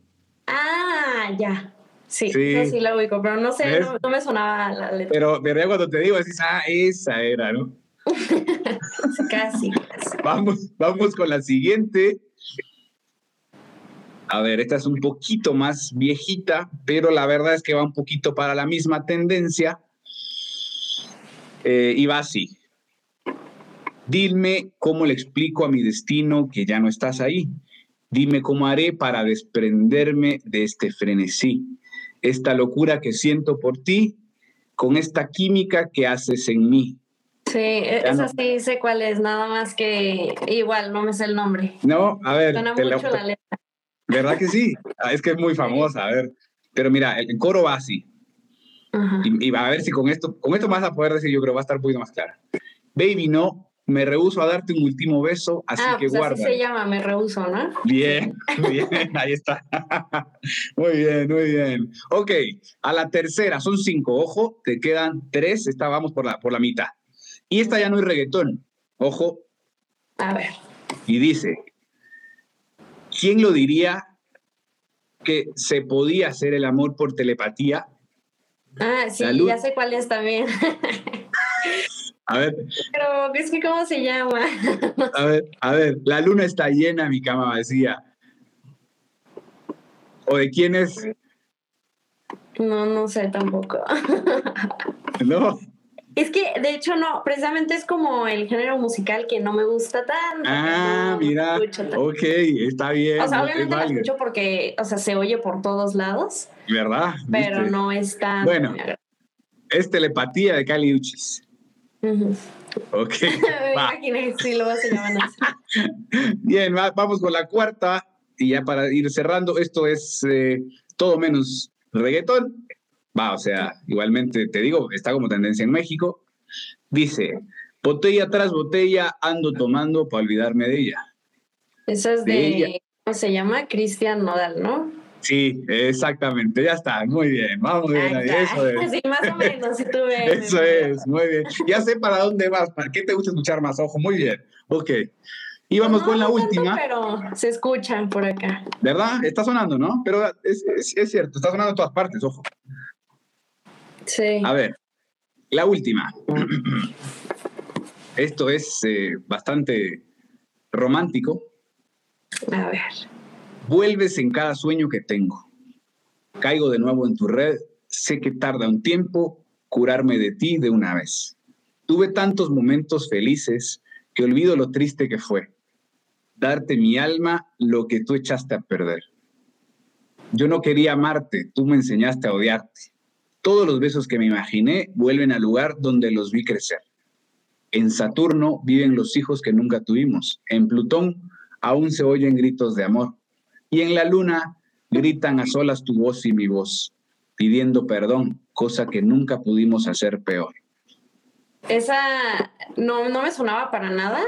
Ah, ya. Sí, sí. sí la ubico, pero no sé, no, me sonaba la letra. Pero, pero ya cuando te digo, decís, ah, esa era, ¿no? casi, Vamos, vamos con la siguiente. A ver, esta es un poquito más viejita, pero la verdad es que va un poquito para la misma tendencia. Eh, y va así. Dime cómo le explico a mi destino que ya no estás ahí. Dime cómo haré para desprenderme de este frenesí, esta locura que siento por ti, con esta química que haces en mí Sí, e, esa sí sé cuál es, nada más que igual no me sé el nombre. No, a ver. Suena mucho la letra. ¿Verdad que sí? Ah, es que es muy famosa, a ver. Pero mira, el, coro va así. Y, va a ver si con esto, con esto vas a poder decir, yo creo va a estar un poquito más clara. Baby, no, me rehuso a darte un último beso, así ah, que pues guarda. Así se llama, me rehuso, ¿no? Bien, bien, ahí está. muy bien, muy bien. Ok, a la tercera, son cinco, ojo, te quedan tres, esta vamos por la, por la mitad. Y esta ya no es reggaetón, ojo. A ver. Y dice, ¿quién lo diría que se podía hacer el amor por telepatía? Ah, sí, ya sé cuál es también. A ver. Pero es que, ¿cómo se llama? a ver, a ver, la luna está llena, mi cama vacía. ¿O de quién es? No, no sé tampoco. no. Es que, de hecho, no, precisamente es como el género musical que no me gusta tanto. Ah, mira. Ok, está bien. O sea, obviamente lo escucho porque, o sea, se oye por todos lados. ¿Verdad? Pero no es tan. Bueno, es telepatía de Cali Uchis. Ok. Me si lo vas a llamar así. Bien, vamos con la cuarta. Y ya para ir cerrando, esto es eh, todo menos reggaetón. Va, o sea, igualmente te digo, está como tendencia en México. Dice, botella tras botella ando tomando para olvidarme de ella. Eso es de, ¿cómo se llama? Cristian Nodal, ¿no? Sí, exactamente, ya está, muy bien, vamos bien, eso es. Sí, más o menos, si tú ves. Eso es, muy bien. Ya sé para dónde vas, para qué te gusta escuchar más, ojo, muy bien, ok. Y vamos con la última. pero se escuchan por acá. ¿Verdad? Está sonando, ¿no? Pero es, es cierto, está sonando en todas partes, ojo. Sí. A ver, la última. Esto es eh, bastante romántico. A ver. Vuelves en cada sueño que tengo. Caigo de nuevo en tu red. Sé que tarda un tiempo curarme de ti de una vez. Tuve tantos momentos felices que olvido lo triste que fue. Darte mi alma lo que tú echaste a perder. Yo no quería amarte, tú me enseñaste a odiarte. Todos los besos que me imaginé vuelven al lugar donde los vi crecer. En Saturno viven los hijos que nunca tuvimos. En Plutón aún se oyen gritos de amor. Y en la Luna gritan a solas tu voz y mi voz, pidiendo perdón, cosa que nunca pudimos hacer peor. Esa no, no me sonaba para nada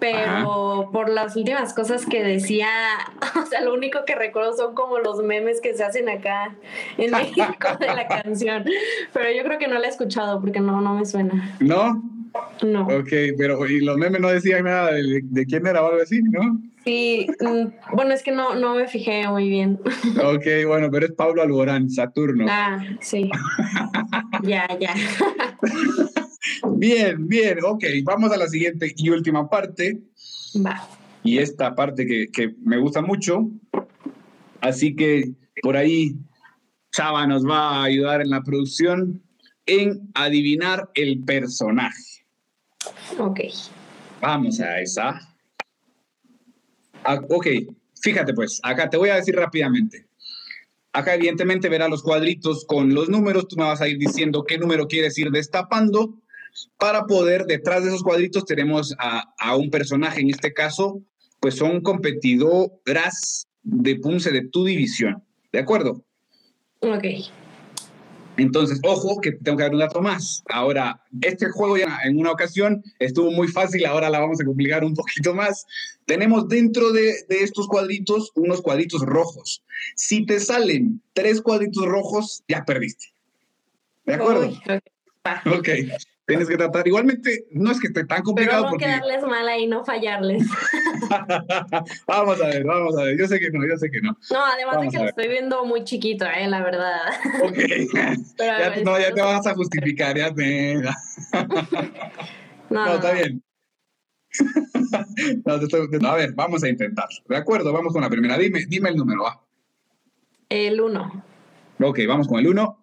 pero por las últimas cosas que decía, o sea, lo único que recuerdo son como los memes que se hacen acá en México de la canción, pero yo creo que no la he escuchado porque no, no me suena. ¿No? No. Ok, pero y los memes no decían nada de, quién era o algo así, ¿no? Sí, mm, bueno, es que no, no me fijé muy bien. Ok, bueno, pero es Pablo Alborán, Saturno. Ah, sí. ya, ya. Bien, bien, ok, vamos a la siguiente y última parte. Va. Y esta parte que, me gusta mucho. Así que por ahí Chava nos va a ayudar en la producción en adivinar el personaje. Ok. Vamos a esa. Ah, ok, fíjate pues, acá te voy a decir rápidamente. Acá evidentemente verá los cuadritos con los números, tú me vas a ir diciendo qué número quieres ir destapando para poder, detrás de esos cuadritos tenemos a, un personaje, en este caso, pues son competidoras de Punce de tu división, ¿de acuerdo? Ok. Entonces, ojo que tengo que dar un dato más. Ahora, este juego ya en una ocasión estuvo muy fácil, ahora la vamos a complicar un poquito más. Tenemos dentro de, estos cuadritos unos cuadritos rojos. Si te salen tres cuadritos rojos, ya perdiste. ¿De acuerdo? ok. Tienes que tratar. Igualmente, no es que esté tan complicado. Pero no quedarles mal ahí, no fallarles. vamos a ver, vamos a ver. Yo sé que no, yo sé que no. No, además de que lo estoy viendo muy chiquito, eh, la verdad. Ok. ya, no, ya te vas a justificar, ya te. no, no, está bien. no, a ver, vamos a intentar. De acuerdo, vamos con la primera. Dime, dime el número, va. El 1. Ok, vamos con el 1.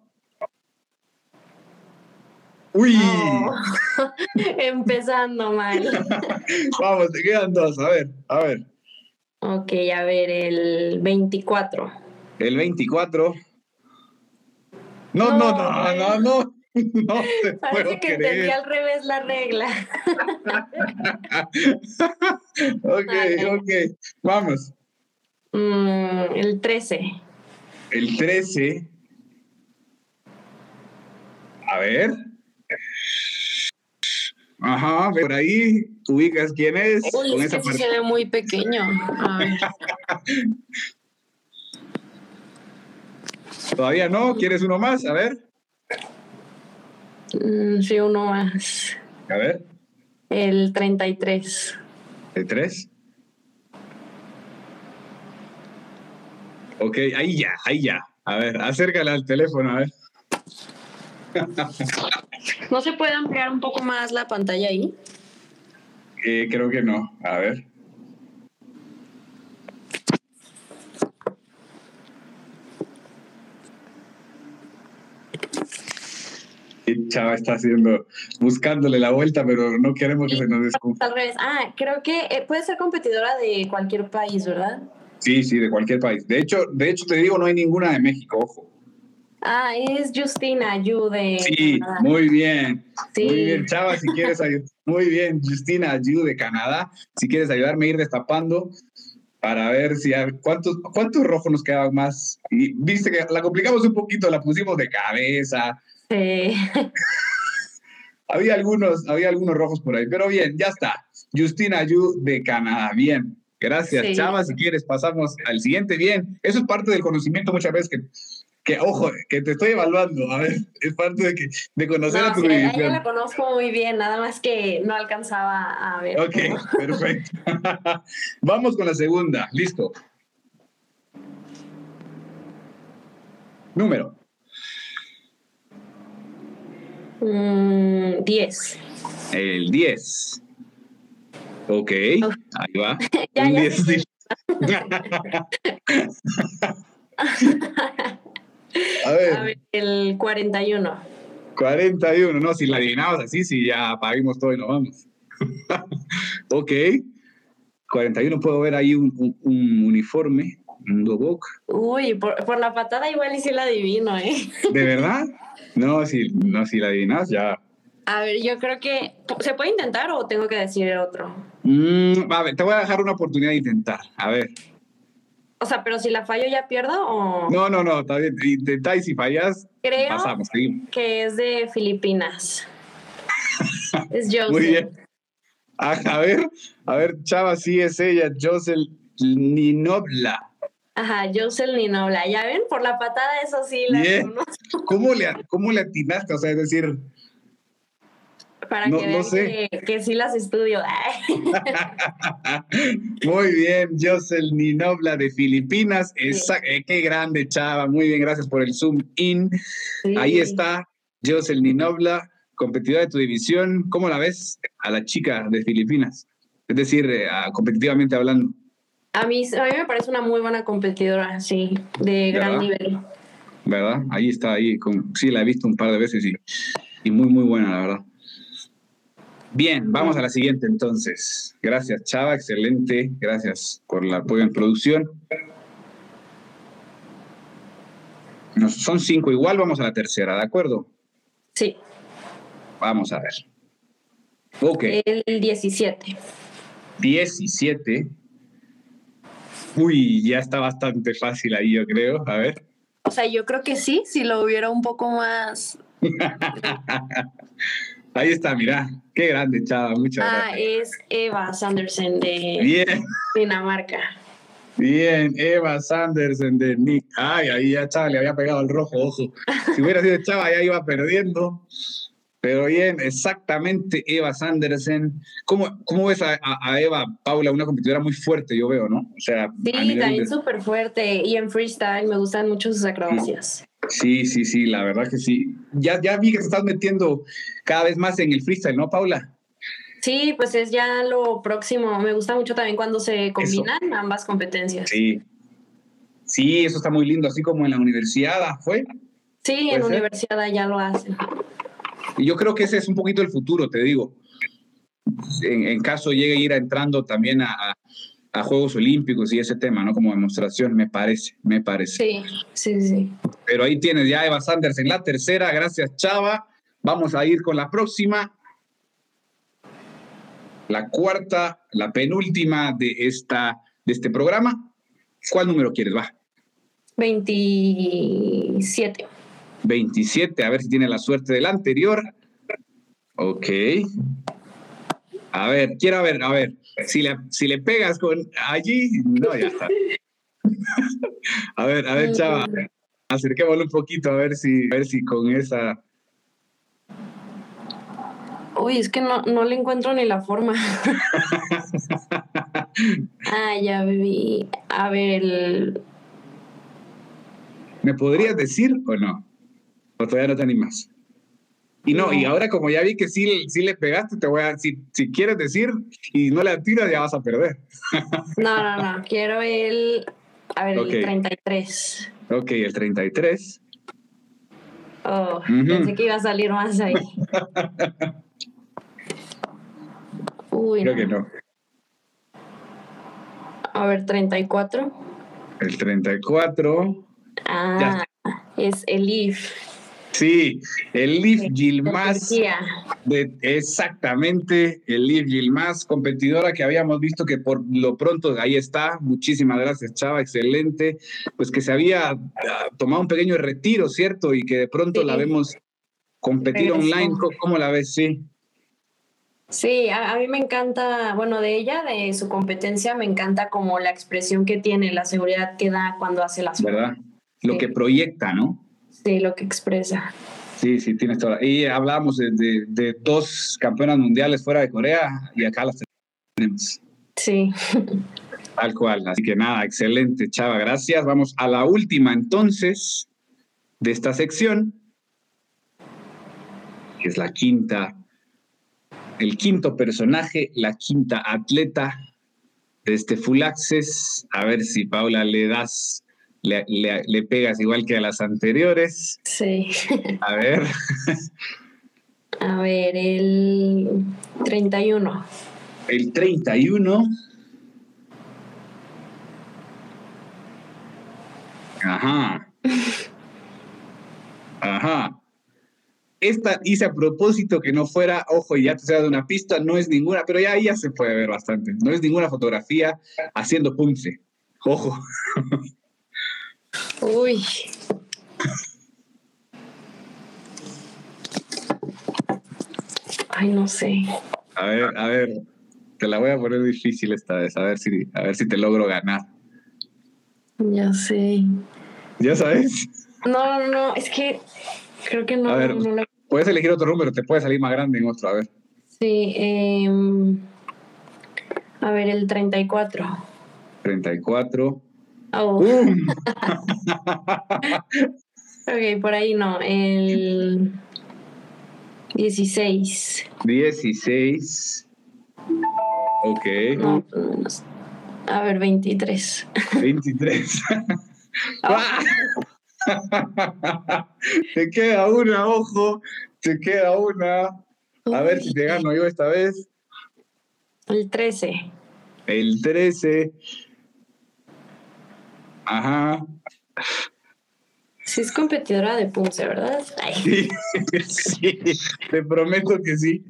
Uy. Empezando mal. Vamos, te quedan dos. A ver, a ver. Ok, a ver, el 24. El 24. No, no, no, no, no. No Parece que entendí al revés la regla. ok, ok. Vamos. Mm, el 13. El 13. A ver. Ajá, por ahí ubicas quién es. Uy, con es esa que sí se ve muy pequeño. A ver. Todavía no, ¿quieres uno más? A ver. Mm, sí, uno más. A ver. El 33. El 3. Ok, ahí ya, ahí ya. A ver, acércala al teléfono, a ver. ¿No se puede ampliar un poco más la pantalla ahí? Eh, creo que no. A ver. Chava está haciendo, buscándole la vuelta, pero no queremos que se nos descubra. Al revés. Ah, creo que eh, puede ser competidora de cualquier país, ¿verdad? Sí, sí, de cualquier país. De hecho, de hecho te digo, no hay ninguna de México, ojo. Ah, es Justina Yu de Sí, Canadá. muy bien. Sí. Muy bien, Chava, si quieres ayudar. Muy bien, Justina Ayu de Canadá. Si quieres ayudarme a ir destapando para ver si hay- cuántos, cuántos rojos nos quedaban más. Y viste que la complicamos un poquito, la pusimos de cabeza. Sí. Había algunos, había algunos rojos por ahí, pero bien, ya está. Justina Ayu de Canadá. Bien. Gracias, Sí. Chava. Si quieres, pasamos al siguiente. Bien. Eso es parte del conocimiento muchas veces que, que ojo, que te estoy evaluando. A ver, es parte de, que, de conocer a tu sí, división. la conozco muy bien, nada más que no alcanzaba a ver. Ok, perfecto. Vamos con la segunda. Listo. Número. Mm, 10. El 10. Ok, ahí va. Ya, Un ya 10, sé sí. A A ver, el 41. 41. No, si la adivinabas así, sí, ya apagamos todo y nos vamos. ok. 41, puedo ver ahí un, un- un uniforme, un dobok. Uy, por, por la patada igual y sí la adivino, ¿eh? ¿De verdad? No, si, no, si la adivinas, ya. A ver, yo creo que... ¿Se puede intentar o tengo que decir otro? Mm, a ver, te voy a dejar una oportunidad de intentar. A ver. O sea, pero si la fallo ya pierdo o... No, no, no, está bien. Intenta y si fallas, Creo pasamos, que es de Filipinas. es Josie. Muy bien. A, a ver, a ver, Chava, sí es ella, Josel Ninobla. Ajá, Josel Ninobla. Ya ven, por la patada eso sí la. ¿Cómo le, ¿Cómo le atinaste? O sea, es decir, Para No- que no vean sé. que, que sí las estudio. muy bien, Josel Ninobla de Filipinas. Esa- eh, qué grande, Chava. Muy bien, gracias por el zoom in. Ahí está Josel Ninobla, competidora de tu división. ¿Cómo la ves a la chica de Filipinas? Es decir, eh, competitivamente hablando. A mí, a mí me parece una muy buena competidora, sí, de gran nivel. ¿verdad? Ahí está, ahí. Con, sí, la he visto un par de veces y, y muy, muy buena, la verdad. Bien, vamos a la siguiente entonces. Gracias, Chava, excelente. Gracias por el apoyo en producción. Nos, son cinco igual, vamos a la tercera, ¿de acuerdo? Sí, Vamos a ver. Ok, el 17. 17. Uy, ya está bastante fácil ahí, yo creo. A ver. O sea, yo creo que sí, si lo hubiera un poco más. Ahí está, mira. Qué grande, Chava. Muchas Ah, gracias. es Eva Sanderson de Bien. Dinamarca. Bien, Eva Sanderson de Nick. Ay, ahí ya Chava le había pegado el rojo, ojo. Si hubiera sido Chava, ya iba perdiendo. Pero bien, exactamente Eva Sanderson. ¿Cómo, cómo ves a, Eva, Paula, una competidora muy fuerte, yo veo, ¿no? O sea, Sí, también de- súper fuerte. Y en freestyle me gustan mucho sus acrobacias. Sí, sí, sí, la verdad que sí. Ya, ya vi que te estás metiendo cada vez más en el freestyle, ¿no, Paula? Sí, pues es ya lo próximo. Me gusta mucho también cuando se combinan ambas competencias. Sí. Sí, eso está muy lindo, así como en la universidad ah, fue. Sí, ¿Puede en ser? universidad ya lo hacen. Y yo creo que ese es un poquito el futuro, te digo. En, en caso llegue a ir entrando también a, a- a Juegos Olímpicos y ese tema, ¿no? Como demostración, me parece, me parece. Sí, sí, sí. Pero ahí tienes ya Eva Sanders en la tercera, gracias Chava. Vamos a ir con la próxima. La cuarta, la penúltima de, esta, de este programa. ¿Cuál número quieres? Va. 27. 27, a ver si tiene la suerte del anterior. Ok. A ver, quiero ver, a ver, si le, si le pegas con allí, no, ya está. a ver, a ver, chava, acerquémoslo un poquito a ver si, a ver si con esa. Uy, es que no, no le encuentro ni la forma. ah, ya vi. A ver, el... ¿me podrías decir o no? ¿O todavía no te animas? Y no, y ahora como ya vi que sí, sí le pegaste, te voy a, si, si quieres decir y no le tiras, ya vas a perder. no, no, no, quiero el, a ver, el 33. Ok, el 33. Oh, pensé que iba a salir más ahí. Uy, Creo que no. A ver, 34. El 34. Ah, es el IF. Sí, el Leaf Gilmas. De, exactamente, el Leaf Gilmas, competidora que habíamos visto que por lo pronto ahí está. Muchísimas gracias, Chava, excelente. Pues que se había ah, tomado un pequeño retiro, ¿cierto? Y que de pronto la vemos competir online. ¿Cómo la ves? Sí. Sí, a, a, mí me encanta, bueno, de ella, de su competencia, me encanta como la expresión que tiene, la seguridad que da cuando hace las cosas. ¿Verdad? Lo que proyecta, ¿no? Sí, lo que expresa. Sí, sí, tienes toda. Y hablábamos de, de, dos campeonas mundiales fuera de Corea y acá las tenemos. Sí. Tal cual. Así que nada, excelente, Chava, gracias. Vamos a la última entonces de esta sección, que es la quinta, el quinto personaje, la quinta atleta de este Full Access. A ver si Paula le das le, le, pegas igual que a las anteriores. Sí. A ver. A ver, el 31. El 31. Ajá. Ajá. Esta hice a propósito que no fuera, ojo, y ya te sea de una pista, no es ninguna, pero ya, ya se puede ver bastante. No es ninguna fotografía haciendo punce. Ojo. Uy. Ay, no sé. A ver, a ver, te la voy a poner difícil esta vez, a ver si, a ver si te logro ganar. Ya sé. ¿Ya sabes? No, no, no, es que creo que no. A ver, puedes elegir otro número, te puede salir más grande en otro, a ver. Sí, eh, a ver, el 34. 34. Oh. ok, por ahí no. El 16. 16. Ok. a ver, 23. 23. te queda una, ojo. Te queda una. A ver si te gano yo esta vez. El 13. El 13. Ajá. Sí, es competidora de Punce, ¿verdad? Sí, sí, te prometo que sí.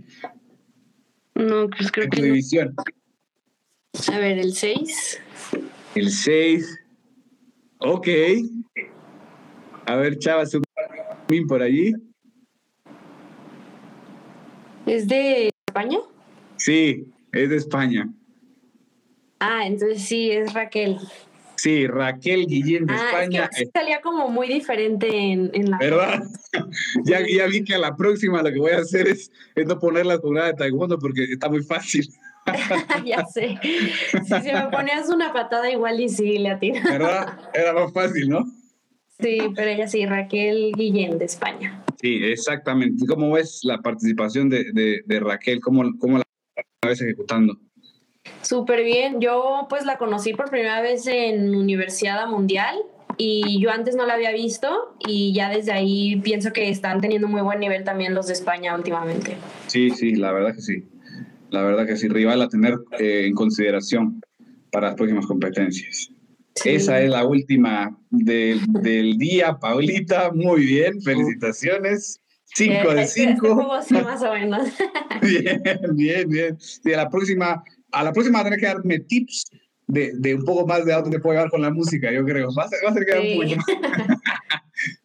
No, pues creo que. división. A ver, el 6. El 6. Ok. A ver, Chava, un por allí. ¿Es de España? Sí, es de España. Ah, entonces sí, es Raquel. Sí, Raquel Guillén de ah, España. Es que salía como muy diferente en, la. ¿Verdad? ya, ya vi que a la próxima lo que voy a hacer es, no poner la jugada de taekwondo porque está muy fácil. ya sé. Si se me ponías una patada igual y sí le atinas. ¿Verdad? Era más fácil, ¿no? Sí, pero ella sí, Raquel Guillén de España. Sí, exactamente. ¿Cómo ves la participación de, de, de Raquel? ¿Cómo, ¿Cómo la ves ejecutando? Súper bien. Yo pues la conocí por primera vez en Universidad Mundial y yo antes no la había visto y ya desde ahí pienso que están teniendo muy buen nivel también los de España últimamente. Sí, sí, la verdad que sí. La verdad que sí, rival a tener eh, en consideración para las próximas competencias. Esa es la última del día, Paulita. Muy bien, felicitaciones. 5 de 5. Sí, más o menos. bien, bien, bien. Sí, a la próxima, a la próxima tendré que darme tips de, de, un poco más de a dónde te puedo llevar con la música, yo creo. Va a ser, va a ser que sí. un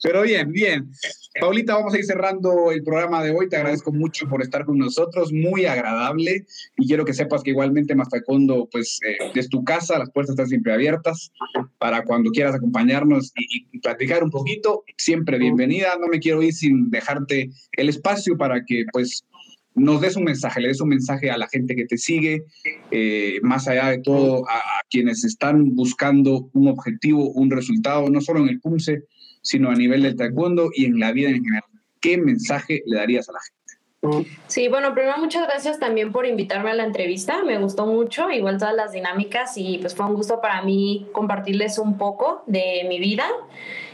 Pero bien, bien. Paulita, vamos a ir cerrando el programa de hoy. Te agradezco mucho por estar con nosotros, muy agradable. Y quiero que sepas que igualmente Mastacondo, pues eh, es tu casa, las puertas están siempre abiertas para cuando quieras acompañarnos y, y, platicar un poquito. Siempre bienvenida. No me quiero ir sin dejarte el espacio para que, pues, nos des un mensaje, le des un mensaje a la gente que te sigue, eh, más allá de todo, a, a, quienes están buscando un objetivo, un resultado, no solo en el PUMSE, sino a nivel del taekwondo y en la vida en general. ¿Qué mensaje le darías a la gente? Sí, bueno, primero muchas gracias también por invitarme a la entrevista, me gustó mucho, igual todas las dinámicas y pues fue un gusto para mí compartirles un poco de mi vida.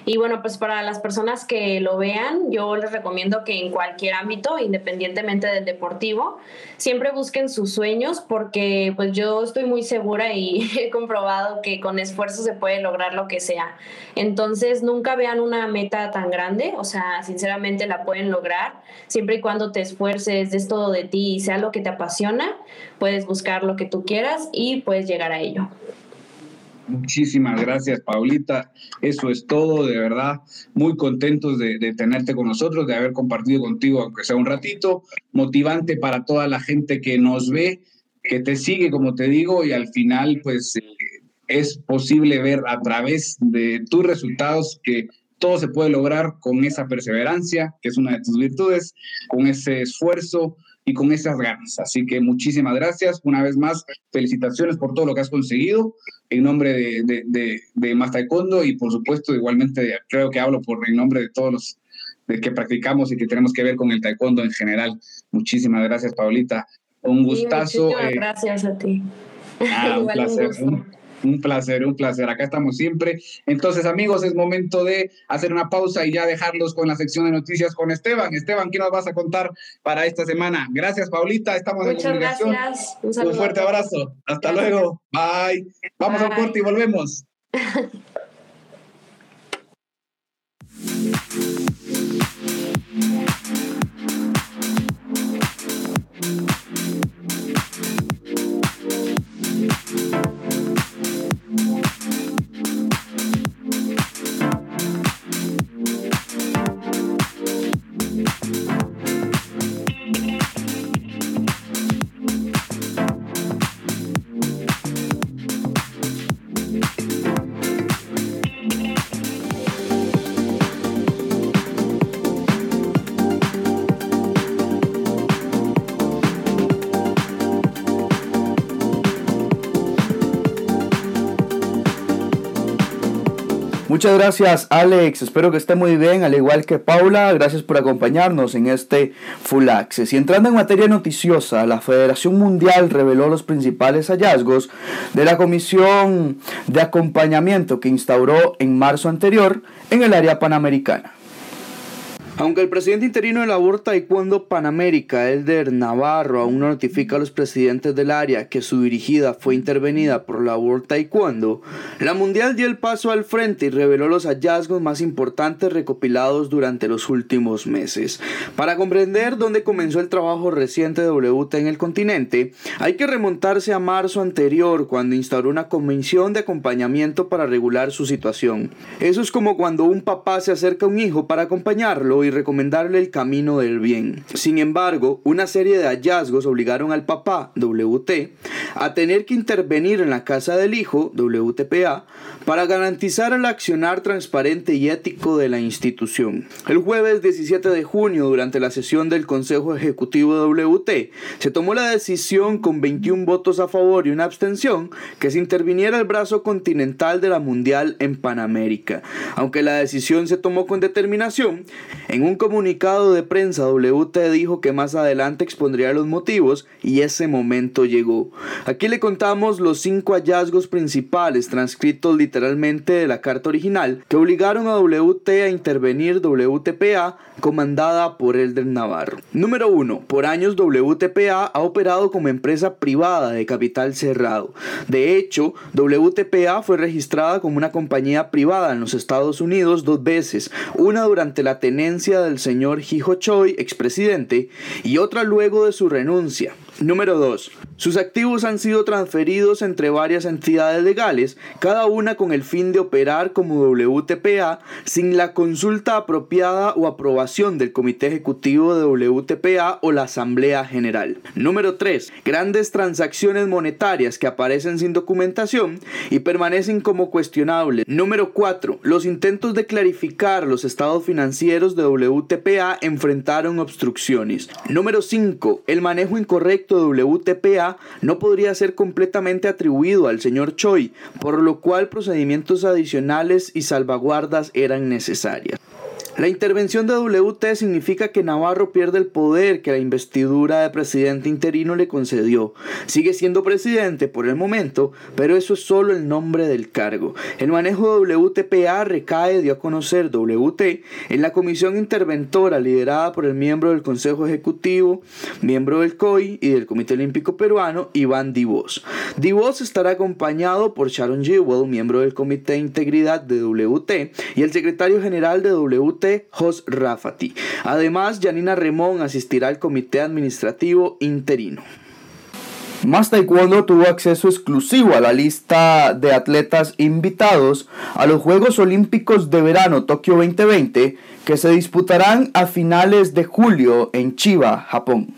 Y bueno, pues para las personas que lo vean, yo les recomiendo que en cualquier ámbito, independientemente del deportivo, siempre busquen sus sueños porque pues yo estoy muy segura y he comprobado que con esfuerzo se puede lograr lo que sea. Entonces, nunca vean una meta tan grande, o sea, sinceramente la pueden lograr siempre y cuando te esfuerces, des todo de ti y sea lo que te apasiona, puedes buscar lo que tú quieras y puedes llegar a ello. Muchísimas gracias, Paulita. Eso es todo, de verdad. Muy contentos de, tenerte con nosotros, de haber compartido contigo, aunque sea un ratito. Motivante para toda la gente que nos ve, que te sigue, como te digo, y al final, pues eh, es posible ver a través de tus resultados que todo se puede lograr con esa perseverancia, que es una de tus virtudes, con ese esfuerzo y con esas ganas. Así que muchísimas gracias. Una vez más, felicitaciones por todo lo que has conseguido en nombre de, de, de, de Más Taekwondo y por supuesto igualmente creo que hablo por en nombre de todos los de que practicamos y que tenemos que ver con el taekwondo en general. Muchísimas gracias, Paulita. Un gustazo. Sí, eh, gracias a ti. Ah, un placer. Un, un placer, un placer. Acá estamos siempre. Entonces, amigos, es momento de hacer una pausa y ya dejarlos con la sección de noticias con Esteban. Esteban, ¿qué nos vas a contar para esta semana? Gracias, Paulita. Estamos Muchas en comunicación. gracias. Un, un fuerte abrazo. Hasta gracias. luego. Bye. Vamos Bye. a un corte y volvemos. Muchas gracias Alex, espero que esté muy bien, al igual que Paula, gracias por acompañarnos en este Full Access. Y entrando en materia noticiosa, la Federación Mundial reveló los principales hallazgos de la Comisión de Acompañamiento que instauró en marzo anterior en el área panamericana. Aunque el presidente interino de la World Taekwondo Panamérica, Elder Navarro, aún no notifica a los presidentes del área que su dirigida fue intervenida por la World Taekwondo, la Mundial dio el paso al frente y reveló los hallazgos más importantes recopilados durante los últimos meses. Para comprender dónde comenzó el trabajo reciente de WT en el continente, hay que remontarse a marzo anterior, cuando instauró una comisión de acompañamiento para regular su situación. Eso es como cuando un papá se acerca a un hijo para acompañarlo y recomendarle el camino del bien. Sin embargo, una serie de hallazgos obligaron al papá, WT, a tener que intervenir en la casa del hijo, WTPA, para garantizar el accionar transparente y ético de la institución. El jueves 17 de junio, durante la sesión del Consejo Ejecutivo WT, se tomó la decisión con 21 votos a favor y una abstención que se interviniera el brazo continental de la Mundial en Panamérica. Aunque la decisión se tomó con determinación, en un comunicado de prensa, WT dijo que más adelante expondría los motivos y ese momento llegó. Aquí le contamos los cinco hallazgos principales transcritos literalmente de la carta original que obligaron a WT a intervenir WTPA comandada por Elder Navarro. Número 1. Por años WTPA ha operado como empresa privada de capital cerrado. De hecho, WTPA fue registrada como una compañía privada en los Estados Unidos dos veces, una durante la tenencia del señor Hijo Choi, expresidente, y otra luego de su renuncia. Número 2. Sus activos han sido transferidos entre varias entidades legales, cada una con el fin de operar como WTPA sin la consulta apropiada o aprobación del Comité Ejecutivo de WTPA o la Asamblea General. Número 3. Grandes transacciones monetarias que aparecen sin documentación y permanecen como cuestionables. Número 4. Los intentos de clarificar los estados financieros de WTPA enfrentaron obstrucciones. Número 5. El manejo incorrecto WTPA no podría ser completamente atribuido al señor Choi, por lo cual procedimientos adicionales y salvaguardas eran necesarias. La intervención de WT significa que Navarro pierde el poder que la investidura de presidente interino le concedió. Sigue siendo presidente por el momento, pero eso es solo el nombre del cargo. El manejo de WTPA recae, dio a conocer WT, en la comisión interventora liderada por el miembro del Consejo Ejecutivo, miembro del COI y del Comité Olímpico Peruano, Iván Divos. Divos estará acompañado por Sharon Jewell, miembro del Comité de Integridad de WT, y el secretario general de WT, Jos Rafati. Además, Janina Remón asistirá al comité administrativo interino. Más Taekwondo tuvo acceso exclusivo a la lista de atletas invitados a los Juegos Olímpicos de Verano Tokio 2020 que se disputarán a finales de julio en Chiba, Japón.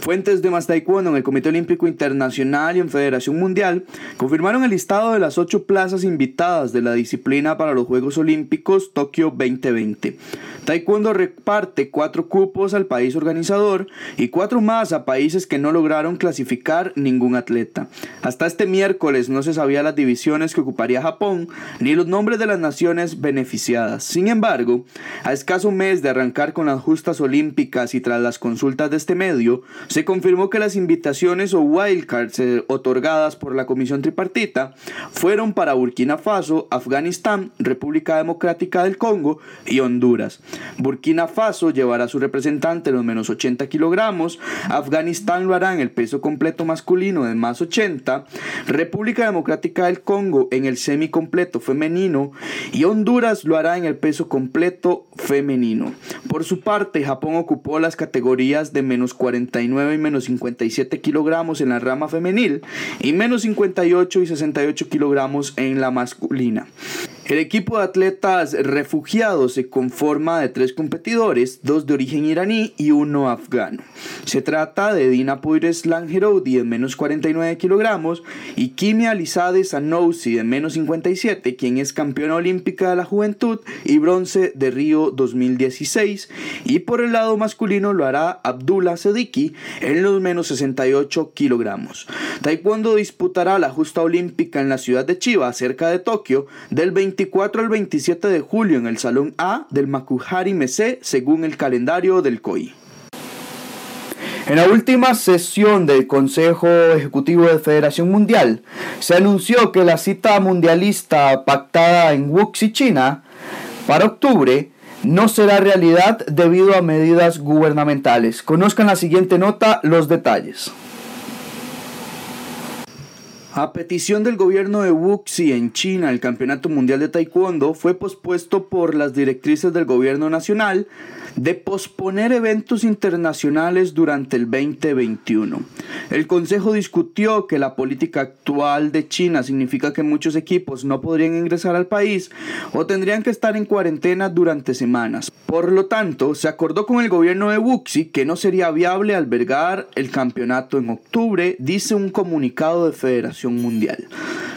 Fuentes de Más Taekwondo en el Comité Olímpico Internacional y en Federación Mundial confirmaron el listado de las ocho plazas invitadas de la disciplina para los Juegos Olímpicos Tokio 2020. Taekwondo reparte cuatro cupos al país organizador y cuatro más a países que no lograron clasificar ningún atleta. Hasta este miércoles no se sabía las divisiones que ocuparía Japón ni los nombres de las naciones beneficiadas. Sin embargo, a escaso mes de arrancar con las justas olímpicas y tras las consultas de este medio, se confirmó que las invitaciones o wildcards eh, otorgadas por la Comisión Tripartita fueron para Burkina Faso, Afganistán, República Democrática del Congo y Honduras. Burkina Faso llevará a su representante en los menos 80 kilogramos, Afganistán lo hará en el peso completo masculino de más 80, República Democrática del Congo en el semicompleto femenino y Honduras lo hará en el peso completo femenino. Por su parte, Japón ocupó las categorías de menos 49 y menos 57 kilogramos en la rama femenil y menos 58 y 68 kilogramos en la masculina. El equipo de atletas refugiados se conforma de tres competidores, dos de origen iraní y uno afgano. Se trata de Dina Poires Langeroudi de menos 49 kilogramos y Kimia Alizade Sanousi de menos 57, quien es campeona olímpica de la juventud y bronce de Río 2016. Y por el lado masculino lo hará Abdullah Sediki en los menos 68 kilogramos. Taekwondo disputará la justa olímpica en la ciudad de Chiba, cerca de Tokio, del 24 al 27 de julio en el Salón A del Makuhari Mese, según el calendario del COI. En la última sesión del Consejo Ejecutivo de Federación Mundial, se anunció que la cita mundialista pactada en Wuxi, China, para octubre, no será realidad debido a medidas gubernamentales. Conozcan la siguiente nota los detalles. A petición del gobierno de Wuxi en China, el Campeonato Mundial de Taekwondo fue pospuesto por las directrices del gobierno nacional de posponer eventos internacionales durante el 2021. El Consejo discutió que la política actual de China significa que muchos equipos no podrían ingresar al país o tendrían que estar en cuarentena durante semanas. Por lo tanto, se acordó con el gobierno de Wuxi que no sería viable albergar el campeonato en octubre, dice un comunicado de Federación Mundial.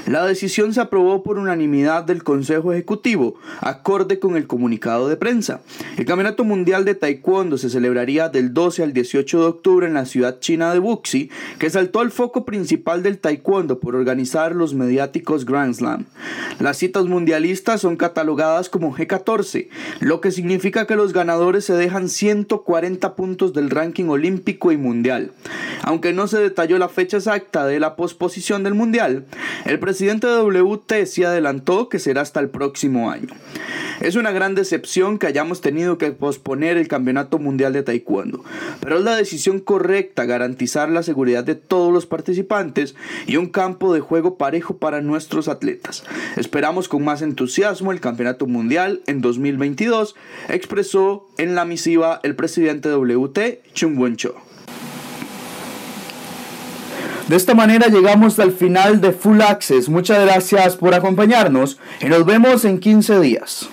La decisión se aprobó por unanimidad del Consejo Ejecutivo, acorde con el comunicado de prensa. El Campeonato Mundial de Taekwondo se celebraría del 12 al 18 de octubre en la ciudad china de Wuxi, que saltó al foco principal del Taekwondo por organizar los mediáticos Grand Slam. Las citas mundialistas son catalogadas como G14, lo que significa que los ganadores se dejan 140 puntos del ranking olímpico y mundial. Aunque no se detalló la fecha exacta de la posposición del mundial, el presidente de WT se adelantó que será hasta el próximo año. Es una gran decepción que hayamos tenido que posponer el Campeonato Mundial de Taekwondo, pero es la decisión correcta garantizar la seguridad de todos los participantes y un campo de juego parejo para nuestros atletas. Esperamos con más entusiasmo el Campeonato Mundial en 2022, expresó en la misiva el presidente WT, Chung Won Cho. De esta manera llegamos al final de Full Access. Muchas gracias por acompañarnos y nos vemos en 15 días.